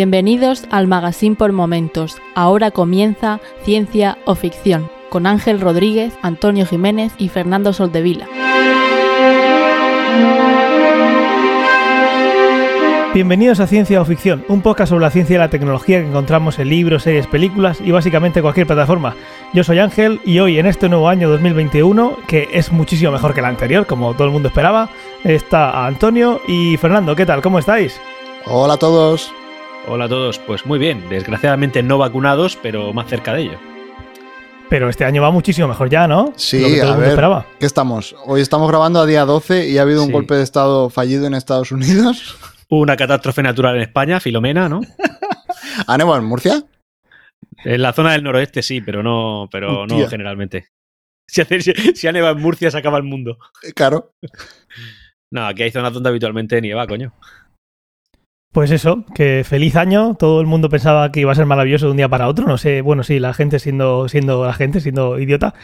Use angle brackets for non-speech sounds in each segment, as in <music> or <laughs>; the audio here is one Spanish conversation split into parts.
Bienvenidos al Magazine por Momentos. Ahora comienza Ciencia o Ficción con Ángel Rodríguez, Antonio Jiménez y Fernando Soldevila. Bienvenidos a Ciencia o Ficción, un podcast sobre la ciencia y la tecnología que encontramos en libros, series, películas y básicamente cualquier plataforma. Yo soy Ángel y hoy en este nuevo año 2021, que es muchísimo mejor que el anterior, como todo el mundo esperaba, está Antonio y Fernando. ¿Qué tal? ¿Cómo estáis? Hola a todos. Hola a todos, pues muy bien, desgraciadamente no vacunados, pero más cerca de ello. Pero este año va muchísimo mejor ya, ¿no? Sí, Lo que todo a el mundo ver, esperaba. ¿qué estamos? Hoy estamos grabando a día 12 y ha habido un golpe de estado fallido en Estados Unidos. <laughs> Una catástrofe natural en España, Filomena, ¿no? ¿Ha nevado en Murcia? En la zona del noroeste sí, pero no, pero no generalmente. <laughs> Si, hace, si, si ha nevado en Murcia se acaba el mundo. Claro. No, aquí hay zonas donde habitualmente nieva, coño. Pues eso, que feliz año. Todo el mundo pensaba que iba a ser maravilloso de un día para otro. No sé, bueno, sí, la gente siendo, siendo la gente, siendo idiota.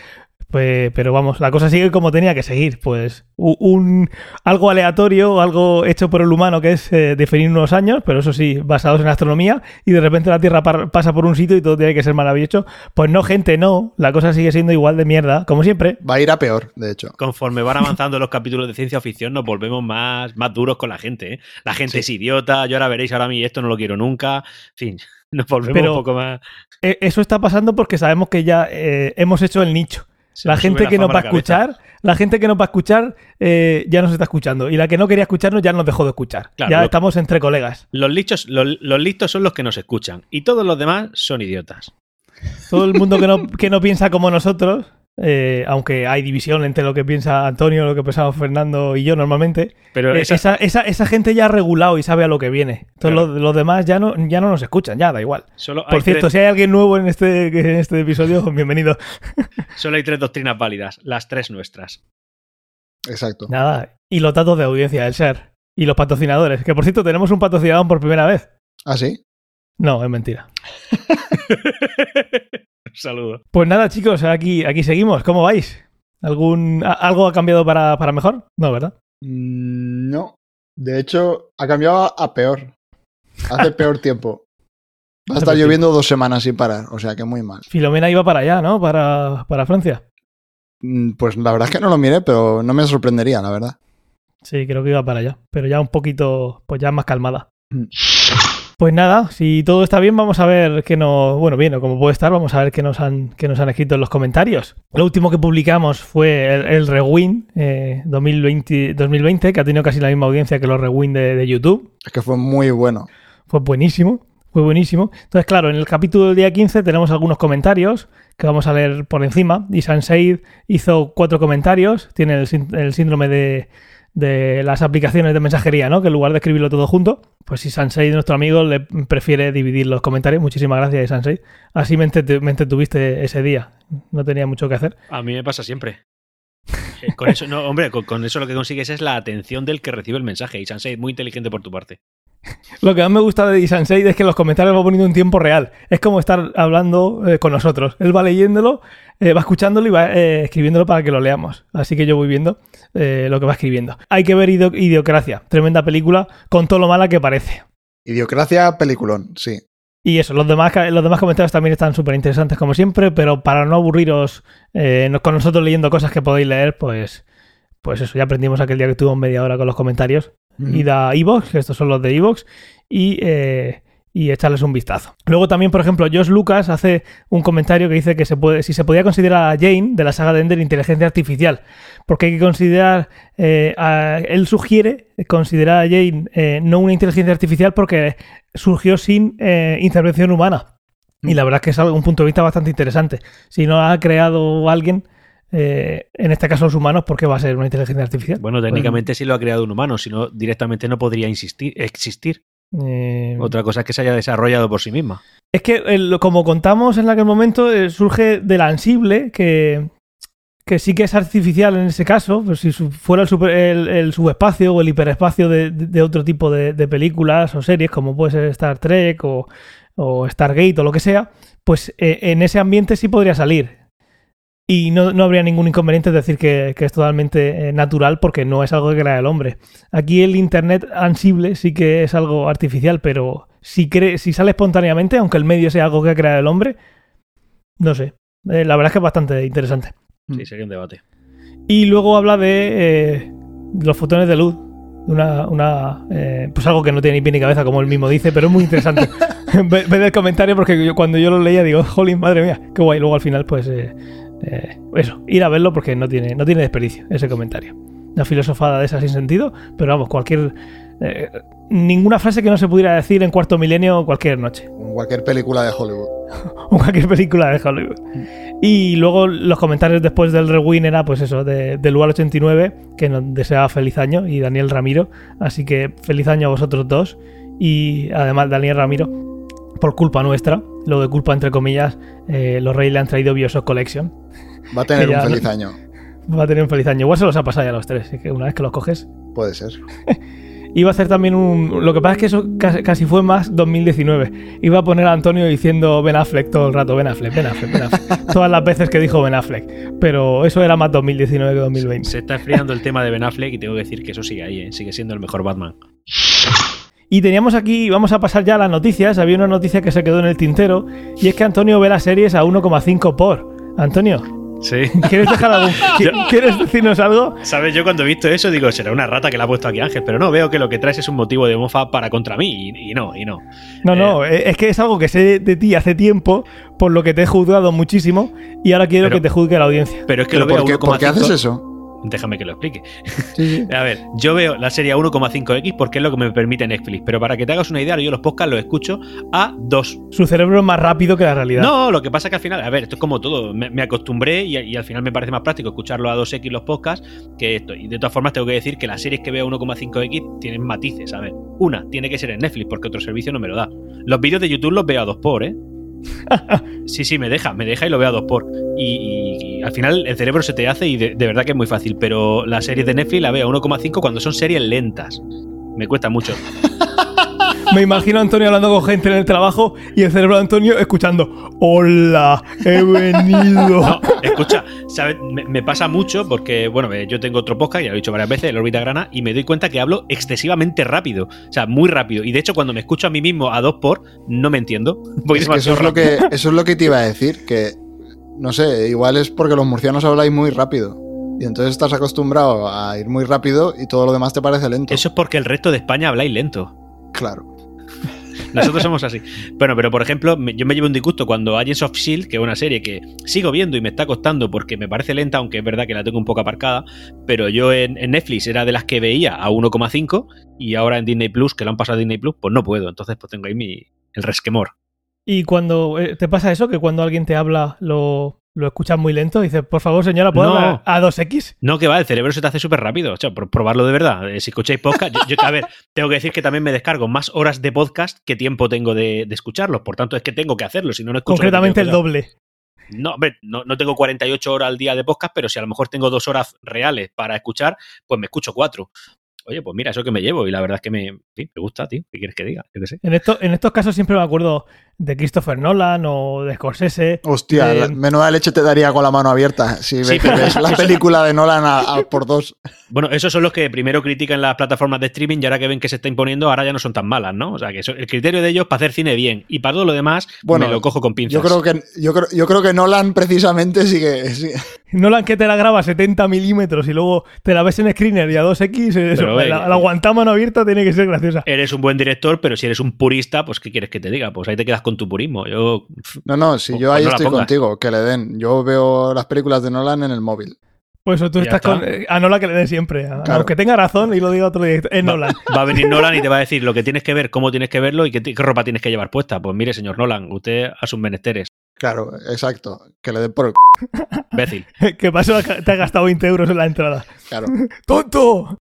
Pues, pero vamos, la cosa sigue como tenía que seguir. Pues un, algo aleatorio, algo hecho por el humano que es eh, definir unos años, pero eso sí, basados en astronomía, y de repente la Tierra pasa por un sitio y todo tiene que ser maravilloso. Pues no, gente, no. La cosa sigue siendo igual de mierda, como siempre. Va a ir a peor, de hecho. Conforme van avanzando los capítulos de ciencia ficción, nos volvemos más, más duros con la gente. ¿eh? La gente sí. es idiota, yo ahora veréis ahora a mí esto no lo quiero nunca. En fin, <laughs> nos volvemos pero un poco más. Eso está pasando porque sabemos que ya eh, hemos hecho el nicho. La gente que nos va a escuchar, la gente que nos va a escuchar eh, ya nos está escuchando. Y la que no quería escucharnos ya nos dejó de escuchar. Claro, ya lo, estamos entre colegas. Los listos, los, los listos son los que nos escuchan. Y todos los demás son idiotas. Todo el mundo que no, que no piensa como nosotros, eh, aunque hay división entre lo que piensa Antonio, lo que pensamos Fernando y yo normalmente, pero eh, esa... Esa, esa, esa, gente ya ha regulado y sabe a lo que viene. Entonces claro. los, los, demás ya no, ya no nos escuchan, ya da igual. Por cierto, tres... si hay alguien nuevo en este, <laughs> en este episodio, bienvenido. <laughs> Solo hay tres doctrinas válidas, las tres nuestras. Exacto. Nada, y los datos de audiencia, el ser. Y los patrocinadores, que por cierto tenemos un patrocinador por primera vez. ¿Ah, sí? No, es mentira. <laughs> <laughs> Saludo. Pues nada, chicos, aquí, aquí seguimos. ¿Cómo vais? ¿Algún, ¿Algo ha cambiado para, para mejor? No, ¿verdad? Mm, no. De hecho, ha cambiado a peor. Hace <laughs> peor tiempo. Va a estar lloviendo dos semanas sin parar, o sea que muy mal. Filomena iba para allá, ¿no? Para, para Francia. Mm, Pues la verdad es que no lo miré, pero no me sorprendería, la verdad. Sí, creo que iba para allá. Pero ya un poquito, pues ya más calmada. Mm. Pues nada, si todo está bien, vamos a ver qué nos. Bueno, bien, o como puede estar, vamos a ver qué nos han, qué nos han escrito en los comentarios. Lo último que publicamos fue el, el Rewind eh, 2020, 2020, que ha tenido casi la misma audiencia que los Rewind de, de, YouTube. Es que fue muy bueno. Fue buenísimo, fue buenísimo. Entonces, claro, en el capítulo del día 15 tenemos algunos comentarios que vamos a leer por encima. Y Sanseid hizo cuatro comentarios, tiene el, el síndrome de de las aplicaciones de mensajería, ¿no? Que en lugar de escribirlo todo junto, pues si Sansei, nuestro amigo, le prefiere dividir los comentarios. Muchísimas gracias, Sansei. Así me, entretuviste ese día. No tenía mucho que hacer. A mí me pasa siempre. con eso, no, hombre, con, con, eso lo que consigues es la atención del que recibe el mensaje. Y Sansei, muy inteligente por tu parte. Lo que más me gusta de Sansei es que los comentarios va poniendo en tiempo real. Es como estar hablando eh, con nosotros. Él va leyéndolo, eh, va escuchándolo y va eh, escribiéndolo para que lo leamos. Así que yo voy viendo lo que va escribiendo. Hay que ver Idio Idiocracia, tremenda película, con todo lo mala que parece. Idiocracia, peliculón, sí. Y eso, los demás, los demás comentarios también están súper interesantes como siempre, pero para no aburriros con nosotros leyendo cosas que podéis leer, pues, pues eso, ya aprendimos aquel día que estuvo media hora con los comentarios. Mm. Id a Evox, que estos son los de Evox, y eh, y echarles un vistazo. Luego también, por ejemplo, Josh Lucas hace un comentario que dice que se puede, si se podía considerar a Jane de la saga de Ender inteligencia artificial, porque hay que considerar, eh, él sugiere considerar a Jane eh, no una inteligencia artificial porque surgió sin intervención humana. Y la verdad es que es un punto de vista bastante interesante. Si no ha creado alguien, eh, en este caso los humanos, ¿por qué va a ser una inteligencia artificial? Bueno, técnicamente pues, sí lo ha creado un humano, si no directamente no podría insistir, existir. Eh... Otra cosa es que se haya desarrollado por sí misma. Es que, el, como contamos en aquel momento, eh, surge del ansible, que, que sí que es artificial en ese caso, pues si fuera el, super, el, el, subespacio o el hiperespacio de, de, de otro tipo de, de, películas o series, como puede ser Star Trek o, o Stargate o lo que sea, pues eh, en ese ambiente sí podría salir. Y no, no, habría ningún inconveniente en decir que, que es totalmente eh, natural porque no es algo que crea el hombre. Aquí el Internet ansible sí que es algo artificial, pero si, cree, si sale espontáneamente, aunque el medio sea algo que ha creado el hombre. No sé. Eh, la verdad es que es bastante interesante. Sí, sería un debate. Y luego habla de eh, los fotones de luz. Una, una eh, pues algo que no tiene ni pie ni cabeza, como él mismo dice, pero es muy interesante. <laughs> <laughs> Ve ve el comentario porque yo- cuando yo lo leía digo, jolín, madre mía, qué guay. Luego al final, pues eh, eso, ir a verlo porque no tiene, no tiene desperdicio ese comentario. Una filosofada de esa sin sentido, pero vamos, cualquier. eh, ninguna frase que no se pudiera decir en cuarto milenio cualquier noche cualquier película de Hollywood. <laughs> o cualquier película de Hollywood. Y luego los comentarios después del rewind era pues eso, de, del lugar 89, que nos deseaba feliz año, y Daniel Ramiro. Así que feliz año a vosotros dos. Y además Daniel Ramiro, por culpa nuestra, lo de culpa entre comillas, eh, los Reyes le han traído Bioshock Collection. Va a tener <laughs> un feliz año. Va a tener un feliz año. Igual se los ha pasado ya a los tres, así que una vez que los coges. Puede ser. <laughs> Iba a hacer también un. Lo que pasa es que eso casi, casi fue más 2019. Iba a poner a Antonio diciendo Ben Affleck todo el rato, Ben Affleck, Ben Affleck, Ben Affleck. <laughs> Todas las veces que dijo Ben Affleck. Pero eso era más 2019 que 2020. Se está enfriando el tema de Ben Affleck y tengo que decir que eso sigue ahí, ¿eh? sigue siendo el mejor Batman. Y teníamos aquí, vamos a pasar ya a las noticias. Había una noticia que se quedó en el tintero. Y es que Antonio ve las series a 1,5 por. Antonio, Sí. ¿quieres dejar algún. <laughs> <laughs> ¿Quieres decirnos algo? ¿Sabes? Yo cuando he visto eso digo, será una rata que le ha puesto aquí Ángel, pero no, veo que lo que traes es un motivo de mofa para contra mí y, y no, y no. No, no, eh, es que es algo que sé de ti hace tiempo, por lo que te he juzgado muchísimo. Y ahora quiero Pero- que te juzgue la audiencia. Pero es que ¿Pero lo veo por, qué, por qué 1,5. haces eso? Déjame que lo explique. Sí, sí. <laughs> A ver, yo veo la serie a 1,5x porque es lo que me permite Netflix, pero para que te hagas una idea, yo los podcasts los escucho a 2. Su cerebro es más rápido que la realidad. No, lo que pasa es que al final, a ver, esto es como todo, me, me acostumbré y, y al final me parece más práctico escucharlo a 2x los podcasts que esto. Y de todas formas tengo que decir que las series que veo a 1,5x tienen matices, a ver. Una, tiene que ser en Netflix porque otro servicio no me lo da. Los vídeos de YouTube los veo a 2 por, ¿eh? <laughs> Sí, sí, me deja, me deja y lo veo a 2 por. Y al final el cerebro se te hace y de, de verdad que es muy fácil, pero las series de Netflix la veo a 1,5 cuando son series lentas. Me cuesta mucho. <laughs> Me imagino a Antonio hablando con gente en el trabajo y el cerebro de Antonio escuchando: Hola, he venido. No, escucha, ¿sabes? Me, me pasa mucho porque, bueno, eh, yo tengo otro podcast, ya lo he dicho varias veces, el órbita grana, y me doy cuenta que hablo excesivamente rápido. O sea, muy rápido. Y de hecho, cuando me escucho a mí mismo a dos por, no me entiendo. Voy Es que eso es, lo que, <laughs> eso es lo que te iba a decir, que no sé, igual es porque los murcianos habláis muy rápido. Y entonces estás acostumbrado a ir muy rápido y todo lo demás te parece lento. Eso es porque el resto de España habláis lento. Claro. Nosotros somos así. Bueno, pero por ejemplo, yo me llevo un disgusto cuando Agents of Shield, que es una serie que sigo viendo y me está costando porque me parece lenta, aunque es verdad que la tengo un poco aparcada, pero yo en, en Netflix era de las que veía a 1,5 y ahora en Disney Plus, que lo han pasado a Disney Plus, pues no puedo. Entonces, pues tengo ahí mi, el resquemor. Y cuando eh, te pasa eso, que cuando alguien te habla lo, lo escuchas muy lento, dices, por favor, señora, ¿puedo No. a 2x? No, que va, el cerebro se te hace súper rápido. O sea, por probarlo de verdad. Eh, Si escucháis podcast, yo, yo, a ver, tengo que decir que también me descargo más horas de podcast que tiempo tengo de, de escucharlos. Por tanto, es que tengo que hacerlo, si no, no escucho. Concretamente el doble. No, hombre, no, no tengo 48 horas al día de podcast, pero si a lo mejor tengo dos horas reales para escuchar, pues me escucho cuatro. Oye, pues mira, eso que me llevo y la verdad es que me, sí, me gusta, tío. ¿Qué quieres que diga? Yo qué sé. En, esto, en estos casos siempre me acuerdo de Christopher Nolan o de Scorsese. Hostia, Eh, la- menuda leche te daría con la mano abierta si Sí, ves, pero- ves la <laughs> película de Nolan a, a por dos. Bueno, esos son los que primero critican las plataformas de streaming y ahora que ven que se está imponiendo, ahora ya no son tan malas, ¿no? O sea, que eso- el criterio de ellos para hacer cine bien y para todo lo demás, Bueno, me lo cojo con pinzas. Yo creo que yo creo, yo creo que Nolan precisamente sigue, sigue- <laughs> Nolan que te la graba a 70 milímetros y luego te la ves en screener y a 2x, eso, Pero, eh, la, la aguanta mano abierta tiene que ser graciosa. Eres un buen director, pero si eres un purista, pues ¿qué quieres que te diga? Pues ahí te quedas con tu purismo. Yo, No, no, si Pues yo ahí no estoy contigo, que le den. Yo veo las películas de Nolan en el móvil. Pues tú estás está. con. eh, A Nolan que le den siempre. a- Claro. Aunque tenga razón y lo diga otro director. Es Nolan. va a venir Nolan y te va a <laughs> decir lo que tienes que ver, cómo tienes que verlo y qué, qué ropa tienes que llevar puesta. Pues mire, señor Nolan, usted a sus menesteres. Claro, exacto. Que le den por el c- Imbécil. <laughs> ¿Qué pasó? Te has gastado 20 euros en la entrada. Claro. <laughs> ¡Tonto!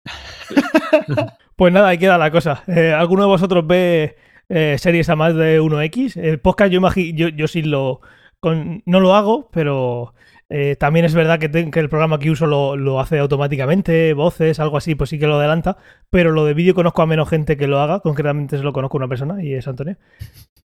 pues nada, ahí queda la cosa. Eh, ¿Alguno de vosotros ve eh, series a más de 1X? El podcast yo yo, yo sí lo... con- no lo hago, pero eh, también es verdad que, te- que el programa que uso lo, lo hace automáticamente, voces, algo así, pues sí que lo adelanta. Pero lo de vídeo conozco a menos gente que lo haga, concretamente se lo conozco a una persona y es Antonio.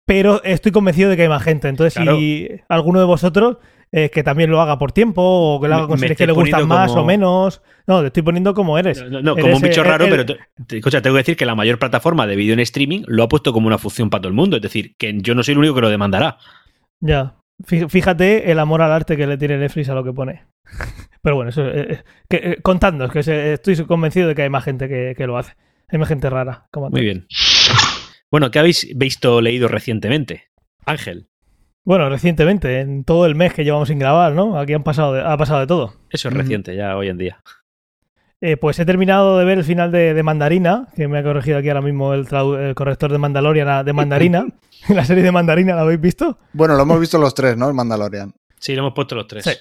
Pero estoy convencido de que hay más gente. Entonces, si alguno de vosotros eh, que también lo haga por tiempo o que lo haga con series que le gustan más como- o menos. No, te estoy poniendo como eres. No, no, como Eres, un bicho raro, pero te- escucha, tengo que decir que la mayor plataforma de vídeo en streaming lo ha puesto como una función para todo el mundo. Es decir, que yo no soy el único que lo demandará. Ya. Fí- Fíjate el amor al arte que le tiene Netflix a lo que pone. <laughs> Pero bueno, eso eh, eh, que, eh, contando, es que se- estoy convencido de que hay más gente que, que lo hace. Hay más gente rara. Como Muy bien. Bueno, ¿qué habéis visto o leído recientemente? Ángel, Bueno, recientemente, en todo el mes que llevamos sin grabar, ¿no? Aquí han pasado de- ha pasado de todo. eso es Ujú. reciente ya hoy en día. Eh, pues he terminado de ver el final de, de Mandarina, que me ha corregido aquí ahora mismo el, el corrector de Mandalorian de Mandarina. <laughs> <laughs> la serie de Mandarina, ¿la habéis visto? Bueno, lo hemos visto los tres, ¿no? El Mandalorian. Sí, lo hemos puesto los tres. Sí.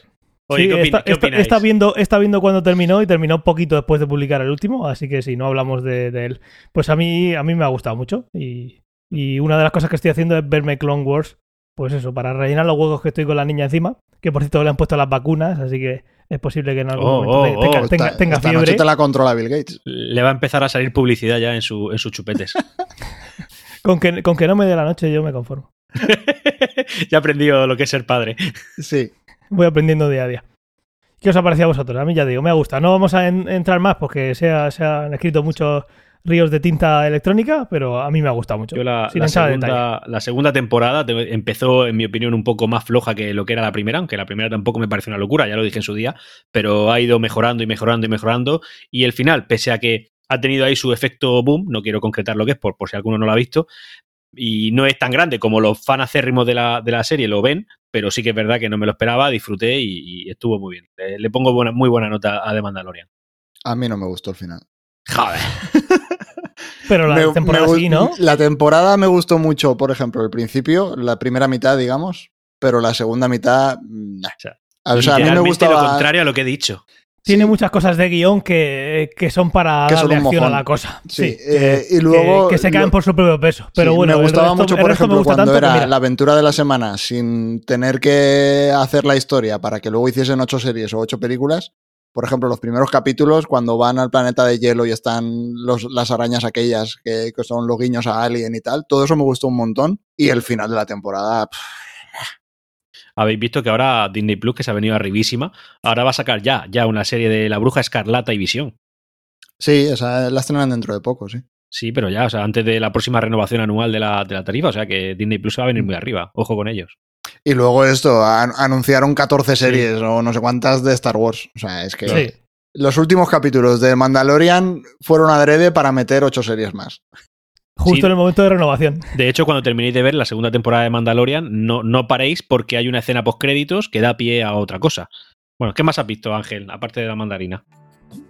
Oye, Sí, ¿qué, está, qué está- viendo, está viendo cuando terminó y terminó poquito después de publicar el último, así que si no hablamos de, de él. Pues a mí, a mí me ha gustado mucho y, y una de las cosas que estoy haciendo es verme Clone Wars, pues eso, para rellenar los huecos que estoy con la niña encima, que por cierto le han puesto las vacunas, así que es posible que en algún Oh, momento oh, te- tenga, oh, tenga- Esta- tenga esta fiebre. noche te la controla Bill Gates. Le va a empezar a salir publicidad ya en, su, en sus chupetes. <laughs> Con, que, con que no me dé la noche yo me conformo. <laughs> ya ha aprendido lo que es ser padre. Sí. Voy aprendiendo día a día. ¿Qué os ha parecido a vosotros? A mí ya digo, me gusta. No vamos a en- entrar más porque se, ha- se han escrito muchos ríos de tinta electrónica, pero a mí me ha gustado mucho. Yo la, segunda, la segunda temporada te- empezó, en mi opinión, un poco más floja que lo que era la primera, aunque la primera tampoco me pareció una locura, ya lo dije en su día, pero ha ido mejorando y mejorando y mejorando. Y el final, pese a que ha tenido ahí su efecto boom, no quiero concretar lo que es por, por si alguno no lo ha visto, y no es tan grande como los fan acérrimos de la, de la serie lo ven, pero sí que es verdad que no me lo esperaba, disfruté y, y estuvo muy bien. Le, le pongo buena, muy buena nota a The Mandalorian. A mí no me gustó el final. Joder. <laughs> Pero la Me- temporada me sí, ¿no? La temporada me gustó mucho, por ejemplo, el principio, la primera mitad, digamos, pero la segunda mitad. mm, nah. sea, O sea, a mí me Literalmente lo gustaba. contrario a lo que he dicho. Tiene Sí, muchas cosas de guion que, que son para Que son darle un acción a la cosa. Sí, Sí, eh, que- y luego- que, que se caen lo- por su propio peso. Pero Sí, bueno, me el gustaba resto- mucho, por ejemplo, cuando tanto era la aventura de la semana, sin tener que hacer la historia para que luego hiciesen ocho series o ocho películas. Por ejemplo, los primeros capítulos, cuando van al planeta de hielo y están los- las arañas aquellas que, que son los guiños a Alien y tal, todo eso me gustó un montón. Y el final de la temporada, pff, Habéis visto que ahora Disney Plus, que se ha venido arribísima, ahora va a sacar ya, ya una serie de La Bruja Escarlata y Visión. sí, esa la estrenan dentro de poco, sí. Sí, pero ya, o sea, antes de la próxima renovación anual de la, de la tarifa, o sea que Disney Plus va a venir muy arriba. Ojo con ellos. Y luego esto, an- anunciaron 14 series o no sé cuántas de Star Wars. O sea, es que sí. los últimos capítulos de Mandalorian fueron adrede para meter ocho series más. Justo Sí. en el momento de renovación. De hecho, cuando terminéis de ver la segunda temporada de Mandalorian, no, no paréis porque hay una escena post créditos que da pie a otra cosa. Bueno, ¿qué más has visto, Ángel, aparte de la mandarina?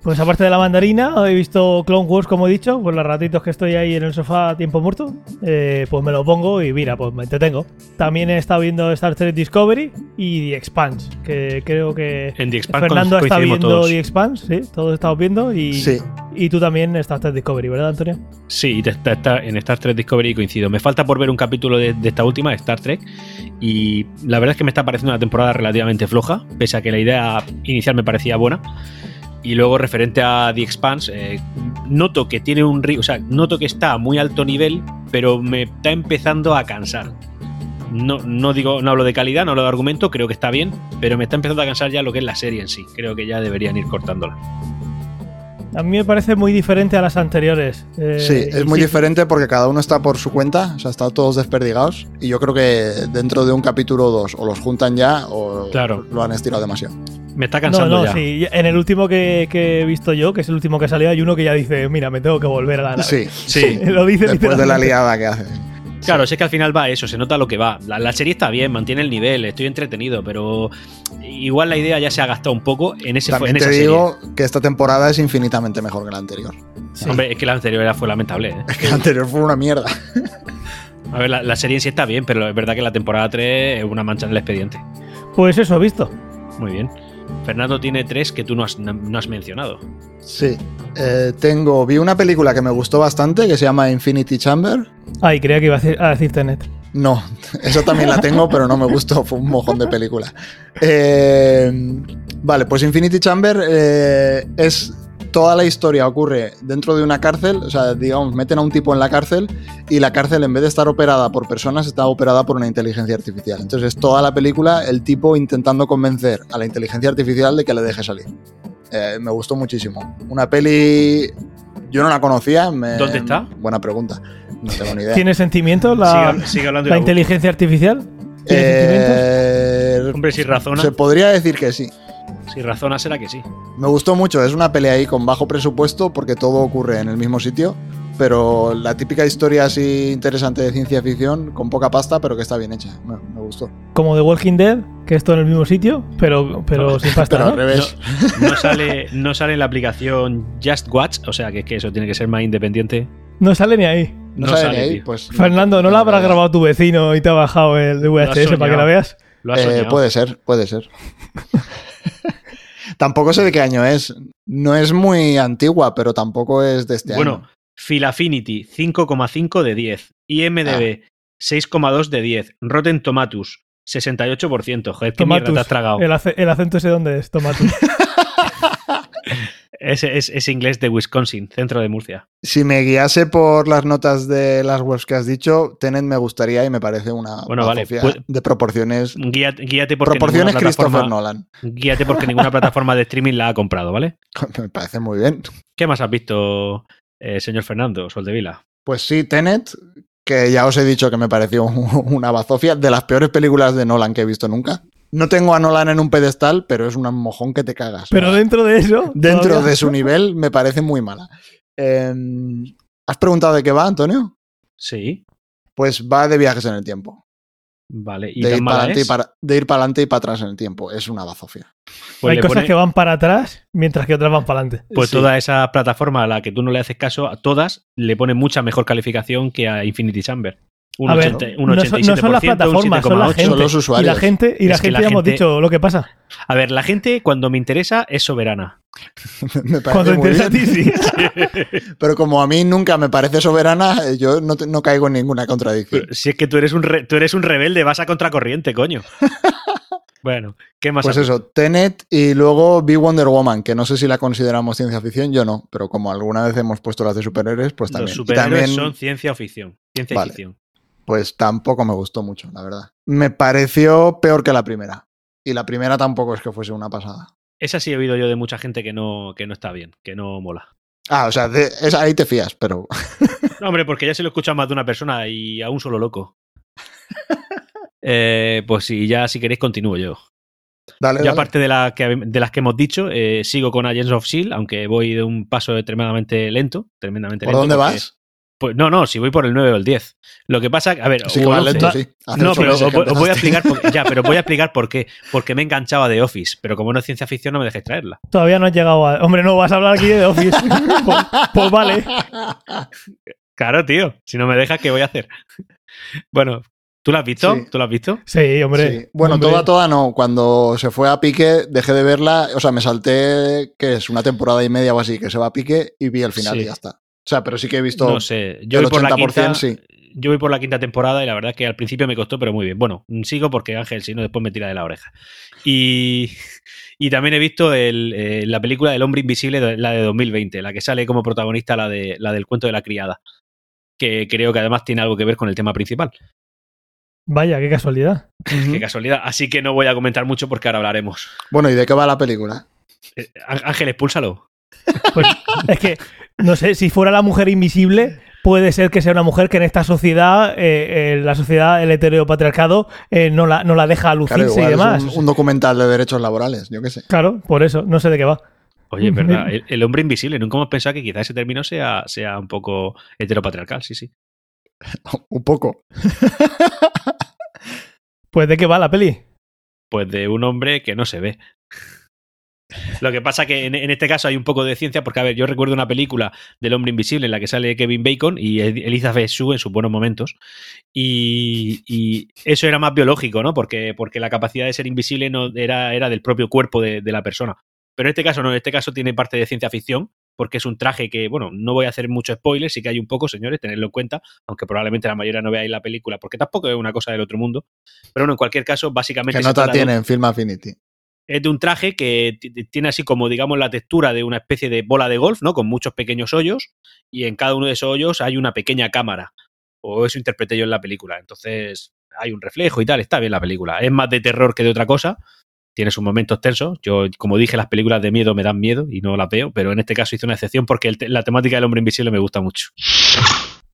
Pues aparte de la mandarina, he visto Clone Wars, como he dicho, pues los ratitos que estoy ahí en el sofá a tiempo muerto, eh, pues me lo pongo y mira, pues me entretengo. También he estado viendo Star Trek Discovery y The Expanse, que creo que En The Expanse Fernando está viendo todos. The Expanse, sí, todos estamos viendo y, Sí. y tú también Star Trek Discovery, ¿verdad, Antonio? Sí, te- en Star Trek Discovery coincido. Me falta por ver un capítulo de, de esta última, Star Trek, y la verdad es que me está pareciendo una temporada relativamente floja, pese a que la idea inicial me parecía buena. Y luego, referente a The Expanse, eh, noto que tiene un o sea, noto que está a muy alto nivel, pero me está empezando a cansar. No, no digo, no hablo de calidad, no hablo de argumento, creo que está bien, pero me está empezando a cansar ya lo que es la serie en sí. Creo que ya deberían ir cortándola. A mí me parece muy diferente a las anteriores. eh, Sí, es muy diferente porque cada uno está por su cuenta, o sea, están todos desperdigados. Y yo creo que dentro de un capítulo o dos, o los juntan ya o Claro. lo han estirado demasiado. Me está No, cansando no, ya. sí. En el último que, que he visto yo, que es el último que salió, hay uno que ya dice, mira, me tengo que volver a la nave. Sí, Sí. <laughs> Lo dice después de la liada que hace. Claro, sé que al final va a eso, se nota lo que va. La, la serie está bien, mantiene el nivel, estoy entretenido, pero igual la idea ya se ha gastado un poco en, ese, en También esa te serie. digo que esta temporada es infinitamente mejor que la anterior. Sí. Hombre, es que la anterior era- fue lamentable. ¿eh? Es que la anterior fue una mierda. <laughs> A ver, la, la serie en sí está bien, pero es verdad que la temporada 3 es una mancha en el expediente. Pues eso he visto. Muy bien. Fernando tiene tres que tú no has, no has mencionado. Sí. Eh, tengo, vi una película que me gustó bastante que se llama Infinity Chamber. Ay, creía que iba a decir, a decir Tenet. No, <laughs> eso también la tengo, pero no me gustó, fue un mojón de película. Eh, vale, pues Infinity Chamber eh, es toda la historia ocurre dentro de una cárcel, o sea, digamos, meten a un tipo en la cárcel y la cárcel en vez de estar operada por personas está operada por una inteligencia artificial. Entonces es toda la película el tipo intentando convencer a la inteligencia artificial de que le deje salir. Eh, me gustó muchísimo. Una peli... Yo no la conocía. me- ¿Dónde está? Buena pregunta. No tengo ni idea. ¿Tiene sentimientos la, Sigue, sigue hablando de la la inteligencia artificial? ¿Tiene sentimientos? Eh, Hombre, si razona, se podría decir que sí. Si razona será que sí. Me gustó mucho, es una pelea ahí con bajo presupuesto porque todo ocurre en el mismo sitio, pero la típica historia así interesante de ciencia ficción con poca pasta, pero que está bien hecha. Me, me gustó. Como The Walking Dead, que es todo en el mismo sitio, pero, pero sin pasta, Pero al ¿no? revés. No sale, no sale en la aplicación Just Watch, o sea que, es que eso tiene que ser más independiente. No sale ni ahí. No, no sale sale, ni ahí, tío. pues. Fernando, ¿no la habrá grabado tu vecino y te ha bajado el VHS para que la veas? Lo Eh, puede ser, puede ser. <laughs> tampoco sé de qué año es. No es muy antigua, pero tampoco es de este Bueno, año. Philaffinity 5,5 de 10. IMDB Ah. 6,2 de 10. Rotten Tomatoes 68%. Joder, qué mierda te Tomatus. has tragado. El, ace- el acento ese dónde es, Tomatus. <laughs> Ese es, es inglés de Wisconsin, centro de Murcia. Si me guiase por las notas de las webs que has dicho, Tenet me gustaría y me parece una Bueno, vale, pues- de proporciones. Guíate, guíate porque Proporciones ninguna plataforma, Christopher Nolan. guíate porque ninguna plataforma de streaming la ha comprado, ¿vale? <laughs> Me parece muy bien. ¿Qué más has visto, eh, señor Fernando Soldevila? Pues sí, Tenet, que ya os he dicho que me pareció <laughs> una bazofia, de las peores películas de Nolan que he visto nunca. No tengo a Nolan en un pedestal, pero es un mojón que te cagas. Pero dentro de eso. Dentro todavía- de su nivel me parece muy mala. Eh, ¿Has preguntado de qué va, Antonio? Sí, Pues va de viajes en el tiempo. vale. ¿Y De tan ir, para mala adelante y es? para, de ir para adelante y para atrás en el tiempo. Es una bazofia. Pues Hay cosas pone- que van para atrás mientras que otras van para adelante. Pues Sí. toda esa plataforma a la que tú no le haces caso, a todas le ponen mucha mejor calificación que a Infinity Chamber. Un, A ver, 80 un no son- no son las 87%, un plataformas, son la 7,8. gente. Son los Y usuarios. la gente, y la Es gente la ya hemos dicho lo que pasa. A ver, la gente cuando me interesa es soberana. <laughs> me parece Cuando muy interesa a ti, sí. <laughs> Pero como a mí nunca me parece soberana, yo no, te- no caigo en ninguna contradicción. Pero si es que tú eres un re- tú eres un rebelde, vas a contracorriente, coño. <laughs> bueno, ¿qué más? Pues eso, Tenet y luego vi Wonder Woman, que no sé si la consideramos ciencia ficción, yo no, pero como alguna vez hemos puesto las de superhéroes, pues también. Los Y superhéroes también, son ciencia o ficción. Ciencia Vale. y ficción. Pues tampoco me gustó mucho, la verdad. Me pareció peor que la primera. Y la primera tampoco es que fuese una pasada. Esa sí he oído yo de mucha gente que no, que no está bien, que no mola. Ah, o sea, de- ahí te fías, pero <laughs> No, hombre, porque ya se lo escucha más de una persona y a un solo loco. <laughs> Eh, pues sí, ya si queréis continúo yo. dale, Yo aparte de, la que, de las que hemos dicho, eh, sigo con Agents of S.H.I.E.L.D., aunque voy de un paso tremendamente lento. Tremendamente ¿Por lento dónde vas? Pues no, no, si voy por el 9 o el 10. Lo que pasa, a ver, Sí, que o vas el 11. lento, sí. No, pero os, voy- a explicar por, <laughs> ya, pero voy a explicar por qué. Porque me enganchaba de Office, pero como no es ciencia ficción, no me dejéis traerla. Todavía no has llegado a. Hombre, no vas a hablar aquí de Office. <laughs> pues, pues vale. Claro, tío. Si no me dejas, ¿qué voy a hacer? Bueno, ¿tú la has visto? Sí. ¿Tú la has visto? Sí, hombre. Sí. Bueno, hombre. toda, toda no. Cuando se fue a pique, dejé de verla. O sea, me salté, que es una temporada y media o así, que se va a pique y vi el final Sí. y ya está. O sea, pero sí que he visto. No sé. Yo el voy por la 80% quinta. sí. Yo voy por la quinta temporada y la verdad es que al principio me costó, pero muy bien. Bueno, sigo porque Ángel, si no, después me tira de la oreja. Y, y también he visto el, eh, la película del hombre invisible, de- la de 2020, la que sale como protagonista la, de, la del cuento de la criada, que creo que además tiene algo que ver con el tema principal. Vaya, qué casualidad. Qué casualidad. Así que no voy a comentar mucho porque ahora hablaremos. Bueno, ¿y de qué va la película? Eh, Ángel, expúlsalo. Pues es que, no sé, si fuera la mujer invisible, puede ser que sea una mujer que en esta sociedad, eh, eh, la sociedad, el heteropatriarcado, eh, no, la, no la deja Claro, lucirse igual y demás. es un, un documental de derechos laborales, yo qué sé. Claro, por eso, no sé de qué va. Oye, es <laughs> verdad, el, el hombre invisible. Nunca hemos pensado que quizás ese término sea, sea un poco heteropatriarcal, sí, sí. <laughs> Un poco. <laughs> Pues de qué va la peli. Pues de un hombre que no se ve. Lo que pasa que en, en este caso hay un poco de ciencia, porque a ver, yo recuerdo una película del hombre invisible en la que sale Kevin Bacon y El- Elizabeth Shue en sus buenos momentos. Y, y eso era más biológico, ¿no? Porque, porque la capacidad de ser invisible no era, era del propio cuerpo de, de la persona. Pero en este caso no, en este caso tiene parte de ciencia ficción, porque es un traje que, bueno, no voy a hacer mucho spoiler, sí que hay un poco, señores, tenedlo en cuenta, aunque probablemente la mayoría no veáis la película, porque tampoco es una cosa del otro mundo. Pero bueno, en cualquier caso, básicamente... ¿Qué nota tiene en Film Affinity? Es de un traje que tiene así como, digamos, la textura de una especie de bola de golf, ¿no? Con muchos pequeños hoyos y en cada uno de esos hoyos hay una pequeña cámara. O eso interpreté yo en la película. Entonces hay un reflejo y tal, está bien la película. Es más de terror que de otra cosa. Tiene sus momentos tensos. Yo, como dije, las películas de miedo me dan miedo y no las veo, pero en este caso hice una excepción porque la temática del hombre invisible me gusta mucho.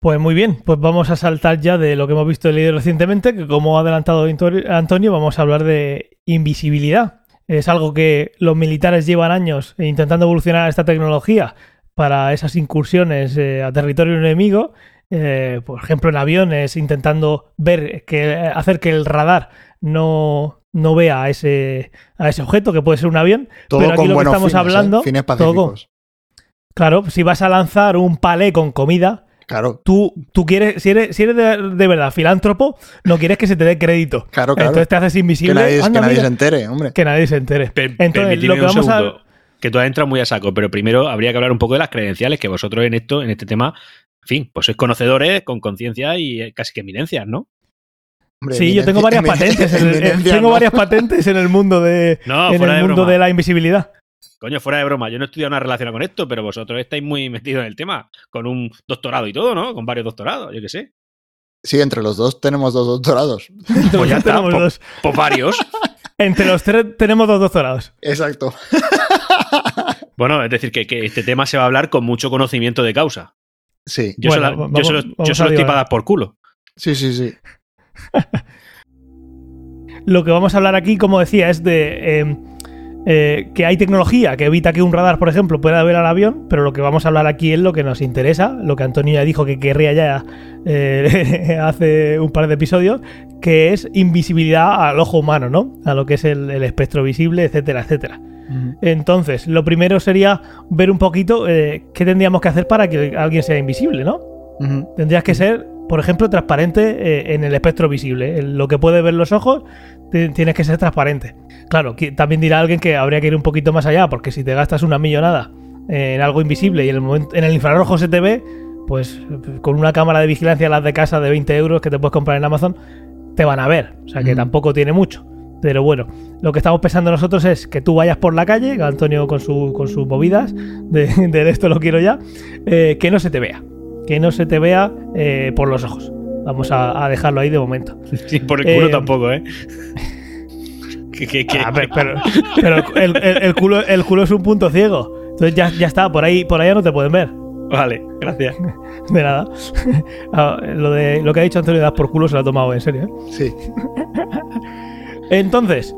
Pues muy bien, pues vamos a saltar ya de lo que hemos visto y leído recientemente, que como ha adelantado Antonio, vamos a hablar de invisibilidad. Es algo que los militares llevan años intentando evolucionar esta tecnología para esas incursiones eh, a territorio enemigo. Eh, por ejemplo, en aviones, intentando ver que hacer que el radar no, no vea a ese, a ese objeto, que puede ser un avión. pero aquí lo que estamos fines, ¿eh? hablando. Fines claro, si vas a lanzar un palé con comida, Claro. Tú, tú quieres, si eres, si eres de, verdad filántropo, no quieres que se te dé crédito. Claro, claro. Entonces te haces invisible. Que nadie, que nadie se entere, hombre. Que nadie se entere. Entonces, lo que vamos a. Que tú has entrado muy a saco, pero primero habría que hablar un poco de las credenciales, que vosotros en esto, en este tema, en fin, pues sois conocedores con conciencia y casi que eminencias, ¿no? Hombre, sí, yo tengo varias patentes. En el, <laughs> tengo varias patentes en el mundo de, no, en el mundo de la invisibilidad. Coño, fuera de broma, yo no he estudiado una relación con esto, pero vosotros estáis muy metidos en el tema, con un doctorado y todo, ¿no? Con varios doctorados, yo qué sé. Sí, entre los dos tenemos dos doctorados. <laughs> pues ya tenemos dos. Pues varios. <laughs> entre los tres tenemos dos doctorados. Exacto. <laughs> bueno, es decir, que, este tema se va a hablar con mucho conocimiento de causa. Sí. Yo solo, estoy para por culo. Sí, sí, sí. Lo que vamos a hablar aquí, como decía, es de... Eh, eh, que hay tecnología que evita que un radar, por ejemplo, pueda ver al avión, pero lo que vamos a hablar aquí es lo que nos interesa, lo que Antonio ya dijo que querría ya eh, <laughs> hace un par de episodios, que es invisibilidad al ojo humano, ¿no? A lo que es el, espectro visible, etcétera, etcétera. Entonces, lo primero sería ver un poquito eh, qué tendríamos que hacer para que alguien sea invisible, ¿no? Tendrías que ser, por ejemplo, transparente en el espectro visible. lo que puede ver los ojos, tienes que ser transparente. Claro, también dirá alguien que habría que ir un poquito más allá, porque si te gastas una millonada en algo invisible y en el, momento, en el infrarrojo se te ve, pues con una cámara de vigilancia, las de casa de 20 euros que te puedes comprar en Amazon, te van a ver. O sea que tampoco tiene mucho. Pero bueno, lo que estamos pensando nosotros es que tú vayas por la calle, Antonio con, su, con sus movidas, de, <laughs> esto lo quiero ya, eh, que no se te vea. Que no se te vea eh, por los ojos. Vamos a, dejarlo ahí de momento. <laughs> Sí, por el culo eh, tampoco, ¿eh? <laughs> Ah, pero, <laughs> el, culo, el culo es un punto ciego. Entonces ya, ya está, por ahí, por allá no te pueden ver. Vale, gracias. De nada. <laughs> Ah, lo, de, lo que ha dicho Antonio de por culo se lo ha tomado en serio. ¿eh? Sí. <laughs> Entonces,